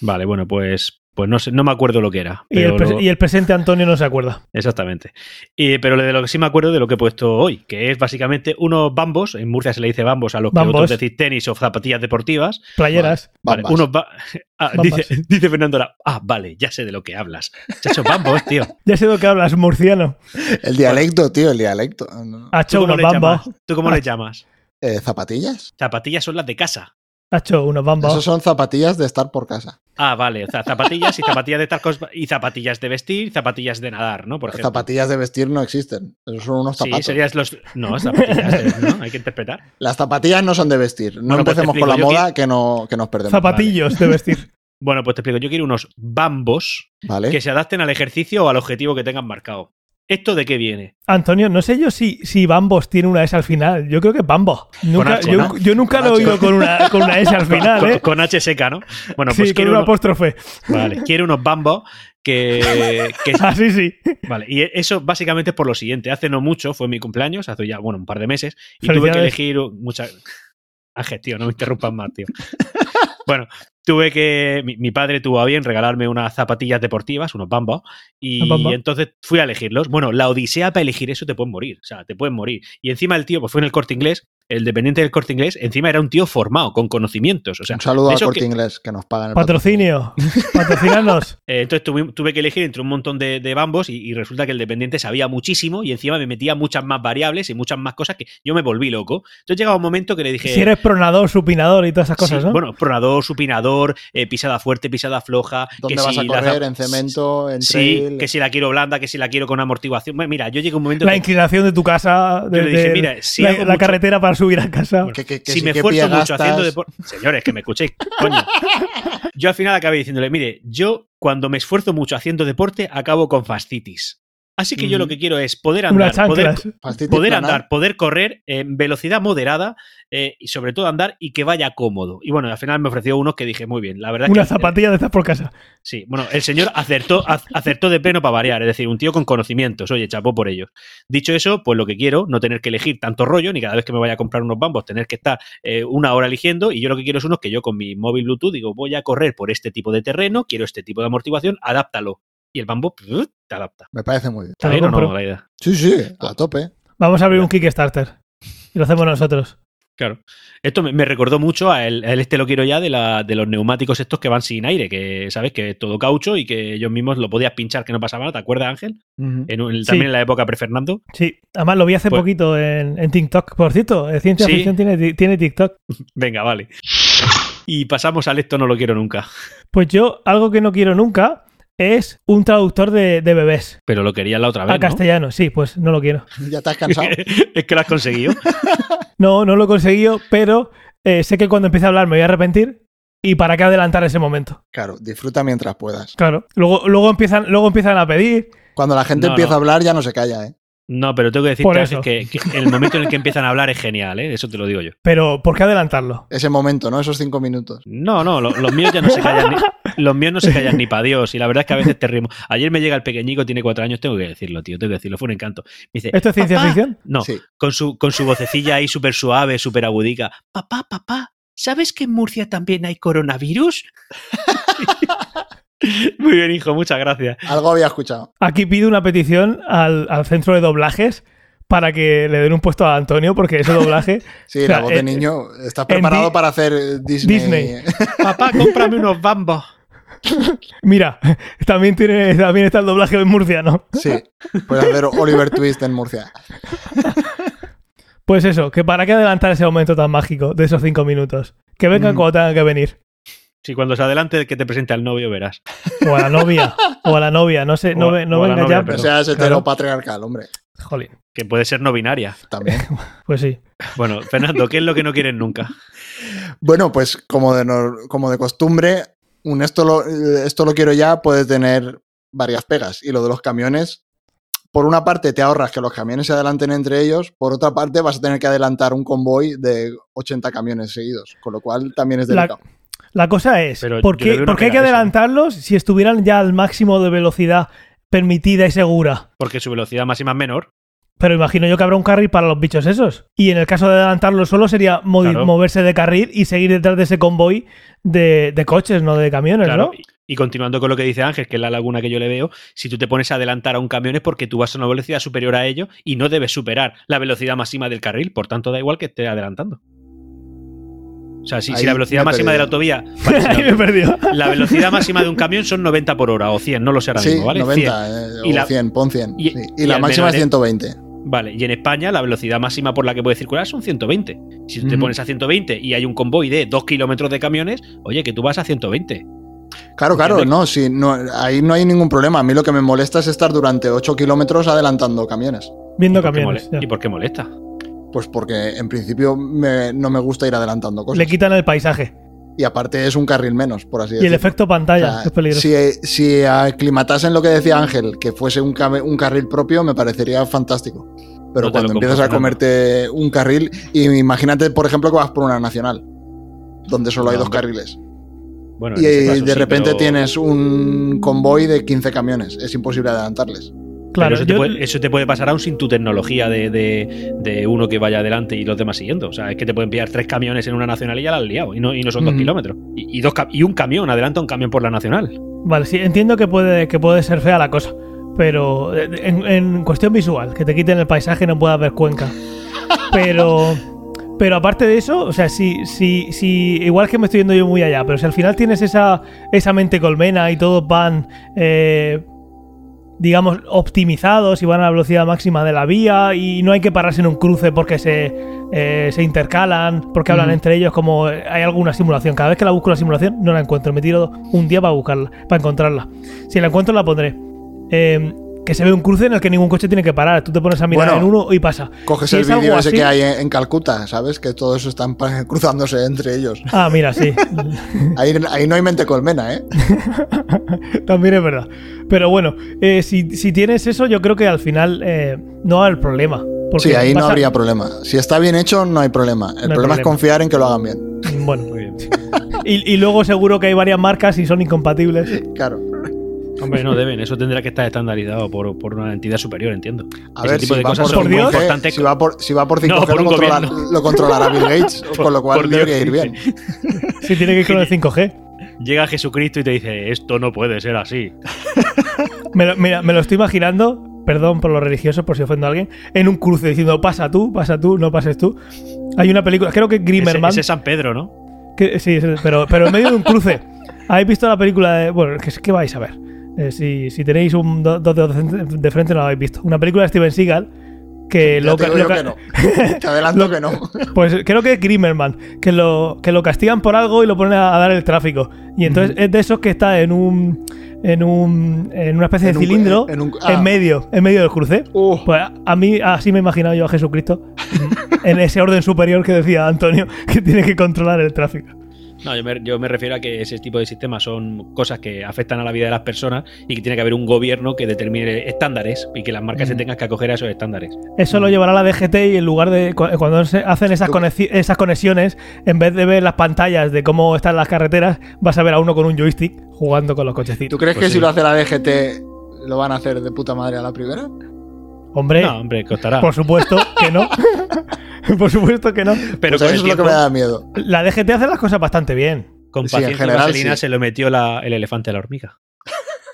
Vale, bueno, pues, pues no sé, no me acuerdo lo que era. Y el, pero pres- lo- y el presente Antonio no se acuerda. Exactamente. Y, pero de lo que sí me acuerdo de lo que he puesto hoy, que es básicamente unos bambos, en Murcia se le dice bambos a los que Bambos. otros decís tenis o zapatillas deportivas. Playeras. Vale, unos ba- <laughs> Ah, dice, dice Fernando ahora, ah, vale, ya sé de lo que hablas. Chacho, bambos, tío. <laughs> Ya sé de lo que hablas, murciano. El dialecto, tío, el dialecto. No. Ha ¿Tú hecho cómo unos le bambos. llamas? ¿Tú cómo le llamas? Eh, ¿Zapatillas? Zapatillas son las de casa. Ha hecho unos bambos. Esos son zapatillas de estar por casa. Ah, vale, o sea, zapatillas y zapatillas de tacos y zapatillas de vestir y zapatillas de nadar, ¿no? Por ejemplo. Zapatillas de vestir no existen. Esos son unos Sí, zapatos. serías los. No, zapatillas, de- ¿no? Hay que interpretar. Las zapatillas no son de vestir. No Bueno, pues empecemos con la moda que, no, que nos perdemos. Zapatillos de vestir. <laughs> Bueno, pues te explico. Yo quiero unos bambos Vale. que se adapten al ejercicio o al objetivo que tengan marcado. ¿Esto de qué viene? Antonio, no sé yo si, si Bambos tiene una S al final. Yo creo que Bambo. Nunca, H, yo, nunca lo he oído con una, con una S al final, Con, ¿eh? con H seca, ¿no? Bueno, sí, pues con quiero, un apóstrofe. vale, quiero unos bambos que, que- <laughs> Así sí. Vale, y eso básicamente es por lo siguiente. Hace no mucho, fue mi cumpleaños, hace ya, bueno, un par de meses, y tuve que elegir muchas. Ángel, tío, no me interrumpas más, tío. bueno, tuve que. Mi, mi padre tuvo a bien regalarme unas zapatillas deportivas, unos bambos, y entonces fui a elegirlos. Bueno, la odisea para elegir eso te pueden morir, o sea, te pueden morir. Y encima el tío, pues fue en el corte inglés, el dependiente del corte inglés, encima era un tío formado, con conocimientos. O sea, un saludo al corte que- inglés que nos pagan el Patrocinio. Patrocinarnos. <laughs> Eh, entonces tuve, tuve que elegir entre un montón de, de bambos y, y resulta que el dependiente sabía muchísimo y encima me metía muchas más variables y muchas más cosas que yo me volví loco. Entonces llegaba un momento que le dije... Si eres pronador, supinador y todas esas cosas, sí, ¿no? Bueno, pronador, supinador, eh, pisada fuerte, pisada floja. ¿Dónde que vas si a la- correr? ¿En cemento? ¿En Sí, trail? que si la quiero blanda, que si la quiero con amortiguación. Bueno, Mira, yo llegué a un momento la que inclinación de tu casa, de, Yo le dije, de- mira, si la, hago la mucho- carretera para subir a casa. Que- que- que si sí, me esfuerzo mucho gastas. haciendo deporte. Señores, que me escuchéis, coño. Yo al final acabé diciéndole, mire, yo cuando me esfuerzo mucho haciendo deporte, acabo con fascitis. Así que yo lo que quiero es poder andar, poder, andar, poder correr en velocidad moderada eh, y sobre todo andar y que vaya cómodo. Y bueno, al final me ofreció uno que dije, muy bien, la verdad Una que... zapatilla de estas por casa. Sí, bueno, el señor acertó, ac- acertó de pleno para variar, es decir, un tío con conocimientos, oye, chapó por ellos. Dicho eso, pues lo que quiero, no tener que elegir tanto rollo, ni cada vez que me vaya a comprar unos bambos, tener que estar eh, una hora eligiendo, y yo lo que quiero es unos que yo con mi móvil Bluetooth digo, voy a correr por este tipo de terreno, quiero este tipo de amortiguación, adáptalo. Y el bambo pff, te adapta. Me parece muy bien. ¿Está bien o no la idea? Sí, sí, a tope. Vamos a abrir un Kickstarter. Y lo hacemos nosotros. Claro. Esto me, me recordó mucho a el, el este lo quiero ya de, la, de los neumáticos estos que van sin aire, que sabes que es todo caucho y que ellos mismos lo podías pinchar que no pasaba nada, ¿te acuerdas Ángel? En Sí. También en la época pre-Fernando. Sí, además lo vi hace Pues- poquito en, en TikTok. Por cierto, Ciencia Sí. Ficción tiene, tiene TikTok. <laughs> Venga, vale. Y pasamos al esto no lo quiero nunca. Pues yo, algo que no quiero nunca es un traductor de, de bebés Pero lo quería la otra vez. a ¿no? castellano. Sí, pues no lo quiero. <laughs> ¿Ya te has cansado? <laughs> es que lo has conseguido. <laughs> No, no lo he conseguido, pero eh, sé que cuando empiece a hablar me voy a arrepentir. ¿Y para qué adelantar ese momento? Claro, disfruta mientras puedas. Claro. Luego, luego, empiezan, luego empiezan a pedir. Cuando la gente No, empieza no. a hablar ya no se calla, ¿eh? No, pero tengo que decirte que el momento en el que empiezan a hablar es genial, ¿eh? Eso te lo digo yo. Pero ¿por qué adelantarlo? Ese momento, ¿no? Esos cinco minutos. No, no, lo- los míos ya no se callan ni, los míos no se callan ni para Dios. Y la verdad es que a veces te rimos. Ayer me llega el pequeñico, tiene cuatro años, tengo que decirlo, tío, tengo que decirlo, fue un encanto. Me dice, ¿Esto es ciencia ficción? No, Sí. con su, con su vocecilla ahí súper suave, súper agudica. Papá, papá, ¿sabes que en Murcia también hay coronavirus? <laughs> Muy bien, hijo, muchas gracias. Algo había escuchado. Aquí pido una petición al, al centro de doblajes para que le den un puesto a Antonio, porque ese doblaje. <laughs> Sí, O sea, la voz en- de niño. ¿Estás en preparado para hacer eh, Disney? Disney. Papá, cómprame unos bambos. <laughs> Mira, también, tiene, también está el doblaje en murciano. Sí, puedes hacer Oliver Twist en Murcia. Pues eso, que para qué adelantar ese momento tan mágico de esos cinco minutos. Que vengan Mm. cuando tengan que venir. Si cuando se adelante que te presente al novio verás. O a la novia. o a la novia. No sé, no, O no o venga novia, ya, No pero. seas claro. heteropatriarcal, hombre. Jolín. Que puede ser no binaria. También. <laughs> Pues sí. Bueno, Fernando, ¿qué es lo que no quieres nunca? Bueno, pues como de, como de costumbre, un esto lo, eh, esto lo quiero ya puede tener varias pegas. Y lo de los camiones, por una parte te ahorras que los camiones se adelanten entre ellos, por otra parte vas a tener que adelantar un convoy de 80 camiones seguidos, con lo cual también es delicado. La cosa es, Pero ¿por qué, por hay que adelantarlos si estuvieran ya al máximo de velocidad permitida y segura? Porque su velocidad máxima es menor. Pero imagino yo que habrá un carril para los bichos esos. Y en el caso de adelantarlo solo sería mo- Claro. moverse de carril y seguir detrás de ese convoy de, de coches, no de camiones, Claro. ¿no? Y, y continuando con lo que dice Ángel, que es la laguna que yo le veo, si tú te pones a adelantar a un camión es porque tú vas a una velocidad superior a ello y no debes superar la velocidad máxima del carril. Por tanto, da igual que esté adelantando. O sea, si, si la velocidad máxima de la autovía. <laughs> vale, si Ahí me he la, perdido. la velocidad máxima de un camión son 90 por hora o 100, no lo sé ahora Sí, mismo, ¿vale? 90 100. eh, Y o la- 100, pon 100. y- sí. y Y, la máxima es en- 120. Vale, y en España la velocidad máxima por la que puede circular son 120. Si tú te pones a 120 y hay un convoy de 2 kilómetros de camiones, oye, que tú vas a 120. Claro, claro, no, sí, no, ahí no hay ningún problema. A mí lo que me molesta es estar durante 8 kilómetros adelantando camiones. Viendo ¿Y por qué camiones. ¿Y por qué molesta? Pues porque en principio me- no me gusta ir adelantando cosas. Le quitan el paisaje. Y aparte es un carril menos, por así Y el decirlo. efecto pantalla, O sea, que es peligroso. si, si aclimatasen lo que decía Ángel, que fuese un, un carril propio, me parecería fantástico. Pero No cuando empiezas a comerte un carril, y imagínate, por ejemplo, que vas por una nacional, donde solo hay dos hombre. carriles. Bueno, en Y de sí, repente pero- tienes un convoy de 15 camiones. Es imposible adelantarles. Claro, eso, te yo- puede, eso te puede pasar aún sin tu tecnología de, de- de uno que vaya adelante y los demás siguiendo. O sea, es que te pueden pillar tres camiones en una nacional y ya la has liado. Y no, y no son dos Ujú. kilómetros. Y, y dos, y un camión, adelanta un camión por la nacional. Vale, sí, entiendo que puede, que puede ser fea la cosa. Pero eh, en, en cuestión visual, que te quiten el paisaje no puede haber cuenca. Pero, <laughs> Pero aparte de eso, o sea, si, si, si igual que me estoy yendo yo muy allá, pero si al final tienes esa, esa mente colmena y todos van, eh, digamos, optimizados y van a la velocidad máxima de la vía y no hay que pararse en un cruce porque se, eh, se intercalan, porque hablan entre ellos como hay alguna simulación. Cada vez que la busco la simulación no la encuentro. Me tiro un día para buscarla, para encontrarla. Si la encuentro la pondré. Eh, que se ve un cruce en el que ningún coche tiene que parar. Tú te pones a mirar Bueno, en uno y pasa. Coges Si el es vídeo ese así- que hay en, en Calcuta, ¿sabes? Que todos están <laughs> cruzándose entre ellos. Ah, mira, sí. <laughs> Ahí, ahí no hay mente colmena, ¿eh? <laughs> También es verdad. Pero bueno, eh, si, si tienes eso, yo creo que al final eh, no va a haber problema. Porque Sí, ahí no habría problema. Si está bien hecho, no hay problema. El hay problema es confiar en que lo hagan bien. Bueno, y, y luego seguro que hay varias marcas y son incompatibles. Claro. Hombre, no deben. Eso tendrá que estar estandarizado por, por una entidad superior, entiendo. A Ese ver, tipo si de va cosas por son muy 5G, importantes. Si va por, si va por 5G No, por lo, lo controlará Bill Gates, <laughs> con lo cual por debería Dios, ir bien. Si tiene que ir con el 5G. Llega Jesucristo y te dice, esto no puede ser así. <laughs> Me lo, mira, me lo estoy imaginando, perdón por lo religioso, por si ofendo a alguien, en un cruce diciendo pasa tú, pasa tú, no pases tú. Hay una película, creo que Grimmerman. ese es San Pedro, ¿no? que- sí, sí, pero, pero en medio de un cruce. ¿Habéis visto la película de. Bueno, ¿qué, qué vais a ver? Eh, si, si tenéis un do- dos de frente- de frente, no lo habéis visto. Una película de Steven Seagal que lo, te lo que no. Te adelanto <laughs> que no. Pues creo que es Grimmerman, que lo, que lo castigan por algo y lo ponen a, a dar el tráfico. Y entonces es de esos que está en un. En, un, en una especie En de un- cilindro en un- ah. en medio, en medio del cruce. Uh, Pues a- a mí así me he imaginado yo a Jesucristo <laughs> en ese orden superior que decía Antonio, que tiene que controlar el tráfico. No, yo me, yo me refiero a que ese tipo de sistemas son cosas que afectan a la vida de las personas y que tiene que haber un gobierno que determine estándares y que las marcas se Mm. tengan que acoger a esos estándares. Eso lo llevará la DGT y en lugar de cu- cuando se hacen esas, Tú- conexi- esas conexiones, en vez de ver las pantallas de cómo están las carreteras, vas a ver a uno con un joystick jugando con los cochecitos. ¿Tú crees Pues que sí. si lo hace la DGT lo van a hacer de puta madre a la primera? Hombre, No, hombre, costará. por supuesto que no. <laughs> por supuesto que no. Pero Pues con, eso es lo que me da miedo. La DGT hace las cosas bastante bien. con Sí, en paciencia y general, vaselina sí. se lo metió la- el elefante a la hormiga.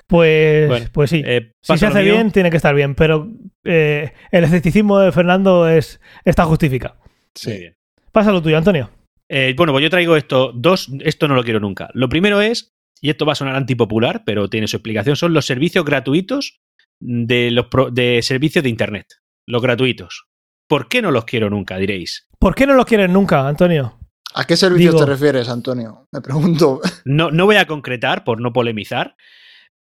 Pues, Bueno, pues sí. Eh, si se hace mío. bien, tiene que estar bien. Pero eh, el escepticismo de Fernando es, está justificado. Sí. Bien. Pásalo tuyo, Antonio. Eh, bueno, pues yo traigo esto, dos, esto no lo quiero nunca. Lo primero es, y esto va a sonar antipopular, pero tiene su explicación, son los servicios gratuitos de los pro- de servicios de internet. Los gratuitos. ¿Por qué no los quiero nunca, diréis? ¿Por qué no los quieren nunca, Antonio? ¿A qué servicios Digo- te refieres, Antonio? Me pregunto. <laughs> No, no voy a concretar por no polemizar,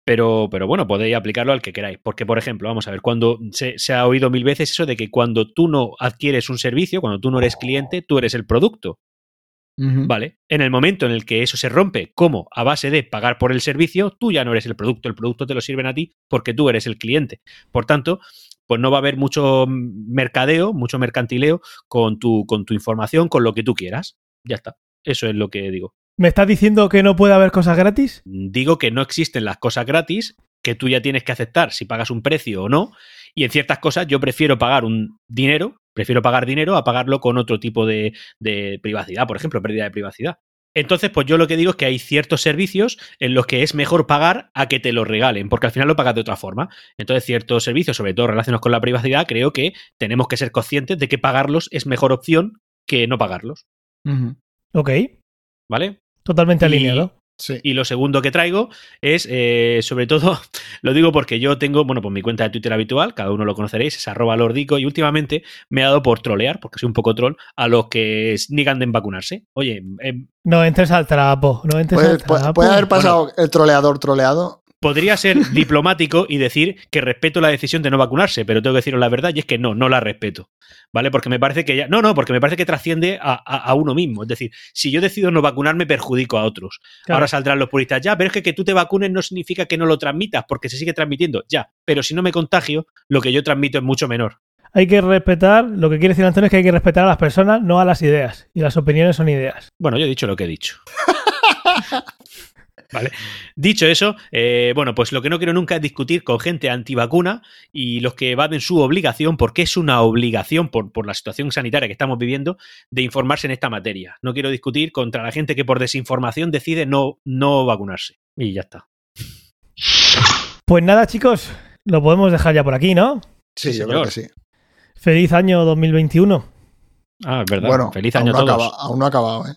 pero, pero bueno, podéis aplicarlo al que queráis. Porque, por ejemplo, vamos a ver, cuando se, se ha oído mil veces eso de que cuando tú no adquieres un servicio, cuando tú no eres cliente, tú eres el producto. Vale. En el momento en el que eso se rompe, como a base de pagar por el servicio, tú ya no eres el producto, el producto te lo sirven a ti porque tú eres el cliente. Por tanto, pues no va a haber mucho mercadeo, mucho mercantileo con tu, con tu información, con lo que tú quieras. Ya está. Eso es lo que digo. ¿Me estás diciendo que no puede haber cosas gratis? Digo que no existen las cosas gratis, que tú ya tienes que aceptar si pagas un precio o no, y en ciertas cosas yo prefiero pagar un dinero, prefiero pagar dinero a pagarlo con otro tipo de, de privacidad, por ejemplo, pérdida de privacidad. Entonces, pues yo lo que digo es que hay ciertos servicios en los que es mejor pagar a que te lo regalen, porque al final lo pagas de otra forma. Entonces, ciertos servicios, sobre todo relacionados con la privacidad, creo que tenemos que ser conscientes de que pagarlos es mejor opción que no pagarlos. Ok, ¿Vale? totalmente Y- alineado. Sí. Y lo segundo que traigo es, eh, sobre todo, <laughs> lo digo porque yo tengo, bueno, pues mi cuenta de Twitter habitual, cada uno lo conoceréis, es arroba lordico, y últimamente me ha dado por trolear, porque soy un poco troll, a los que niegan de vacunarse. Oye, eh, No entres al trapo, no entres al trapo. puede haber pasado el troleador troleado. Podría ser <laughs> diplomático y decir que respeto la decisión de no vacunarse, pero tengo que deciros la verdad y es que no, no la respeto. ¿Vale? Porque me parece que ya. No, no, porque me parece que trasciende a, a- a uno mismo. Es decir, si yo decido no vacunarme, perjudico a otros. Claro. Ahora saldrán los puristas, ya, pero es que que tú te vacunes no significa que no lo transmitas, porque se sigue transmitiendo, ya. Pero si no me contagio, lo que yo transmito es mucho menor. Hay que respetar, lo que quiere decir Antonio es que hay que respetar a las personas, no a las ideas. Y las opiniones son ideas. Bueno, yo he dicho lo que he dicho. <laughs> Vale. Dicho eso, eh, bueno, pues lo que no quiero nunca es discutir con gente antivacuna y los que evaden su obligación, porque es una obligación por, por la situación sanitaria que estamos viviendo, de informarse en esta materia. No quiero discutir contra la gente que por desinformación decide no, no vacunarse. Y ya está. Pues nada, chicos, lo podemos dejar ya por aquí, ¿no? Sí, Sí, yo creo que sí. Feliz año 2021. Ah, es verdad. Bueno, Feliz aún año no a ha todos. acaba- aún no ha acabado, ¿eh?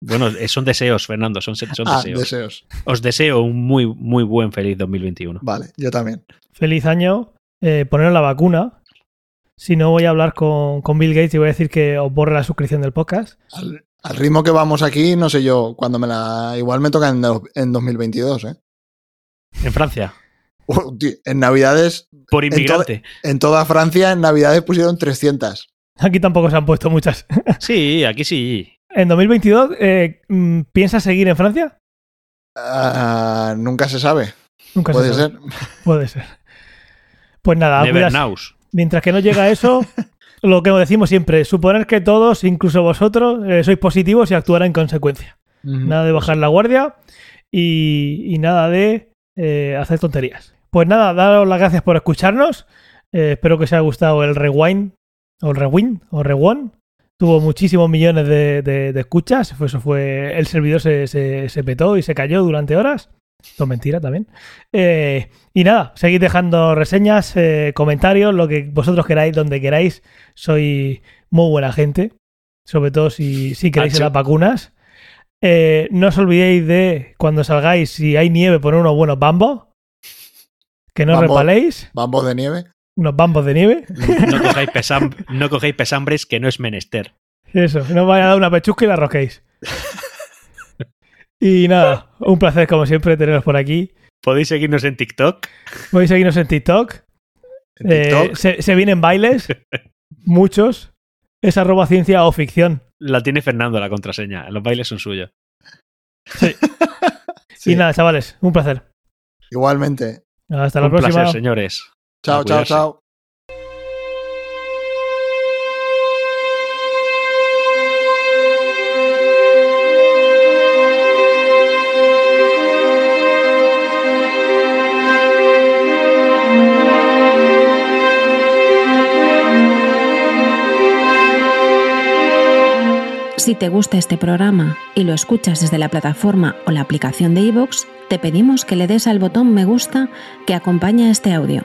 Bueno, eh, son deseos, Fernando, son, son ah, deseos. deseos. Os deseo un muy, muy buen feliz 2021. Vale, yo también. Feliz año. Eh, poneros la vacuna. Si no, voy a hablar con, con Bill Gates y voy a decir que os borre la suscripción del podcast. Al, al ritmo que vamos aquí, no sé yo, cuando me la... Igual me toca en, en 2022, ¿eh? En Francia, tío, en Navidades, por En inmigrante. en toda Francia, en Navidades pusieron 300. Aquí tampoco se han puesto muchas. Sí, aquí sí. En 2022, eh, mm, ¿piensas seguir en Francia? Ah, nunca se sabe. Nunca se Puede sabe. ser. <laughs> Puede ser. Pues nada, knows. mientras que no llega eso, <laughs> lo que decimos siempre, suponer que todos, incluso vosotros, eh, sois positivos y actuar en consecuencia. Nada de bajar la guardia y, y nada de eh, hacer tonterías. Pues nada, daros las gracias por escucharnos. Eh, espero que os haya gustado el rewind, o el rewind, o rewind. Tuvo muchísimos millones de, de- de escuchas. Eso fue. El servidor se, se- se petó y se cayó durante horas. Esto es mentira también. Eh, y nada, seguid dejando reseñas, eh, comentarios, lo que vosotros queráis, donde queráis. Soy muy buena gente. Sobre todo si, si queréis las vacunas. Eh, no os olvidéis de cuando salgáis, si hay nieve, poner unos buenos bambos. Que no repaléis. Bambos de nieve. Unos bambos de nieve. No cojáis, pesam- no cogéis pesambres que no es menester. Eso, no os vaya a dar una pechusca y la rosquéis. y nada, un placer como siempre teneros por aquí. Podéis seguirnos en TikTok. Podéis seguirnos en TikTok. En Eh, TikTok. se, se vienen bailes, <laughs> muchos. Es arroba ciencia o ficción. La tiene Fernando la contraseña. Los bailes son suyos. Sí. <laughs> Y nada, chavales, un placer. Igualmente. Hasta la Un próxima. placer, señores. Chao, chao, chao. Si te gusta este programa y lo escuchas desde la plataforma o la aplicación de iVoox, te pedimos que le des al botón me gusta que acompaña este audio.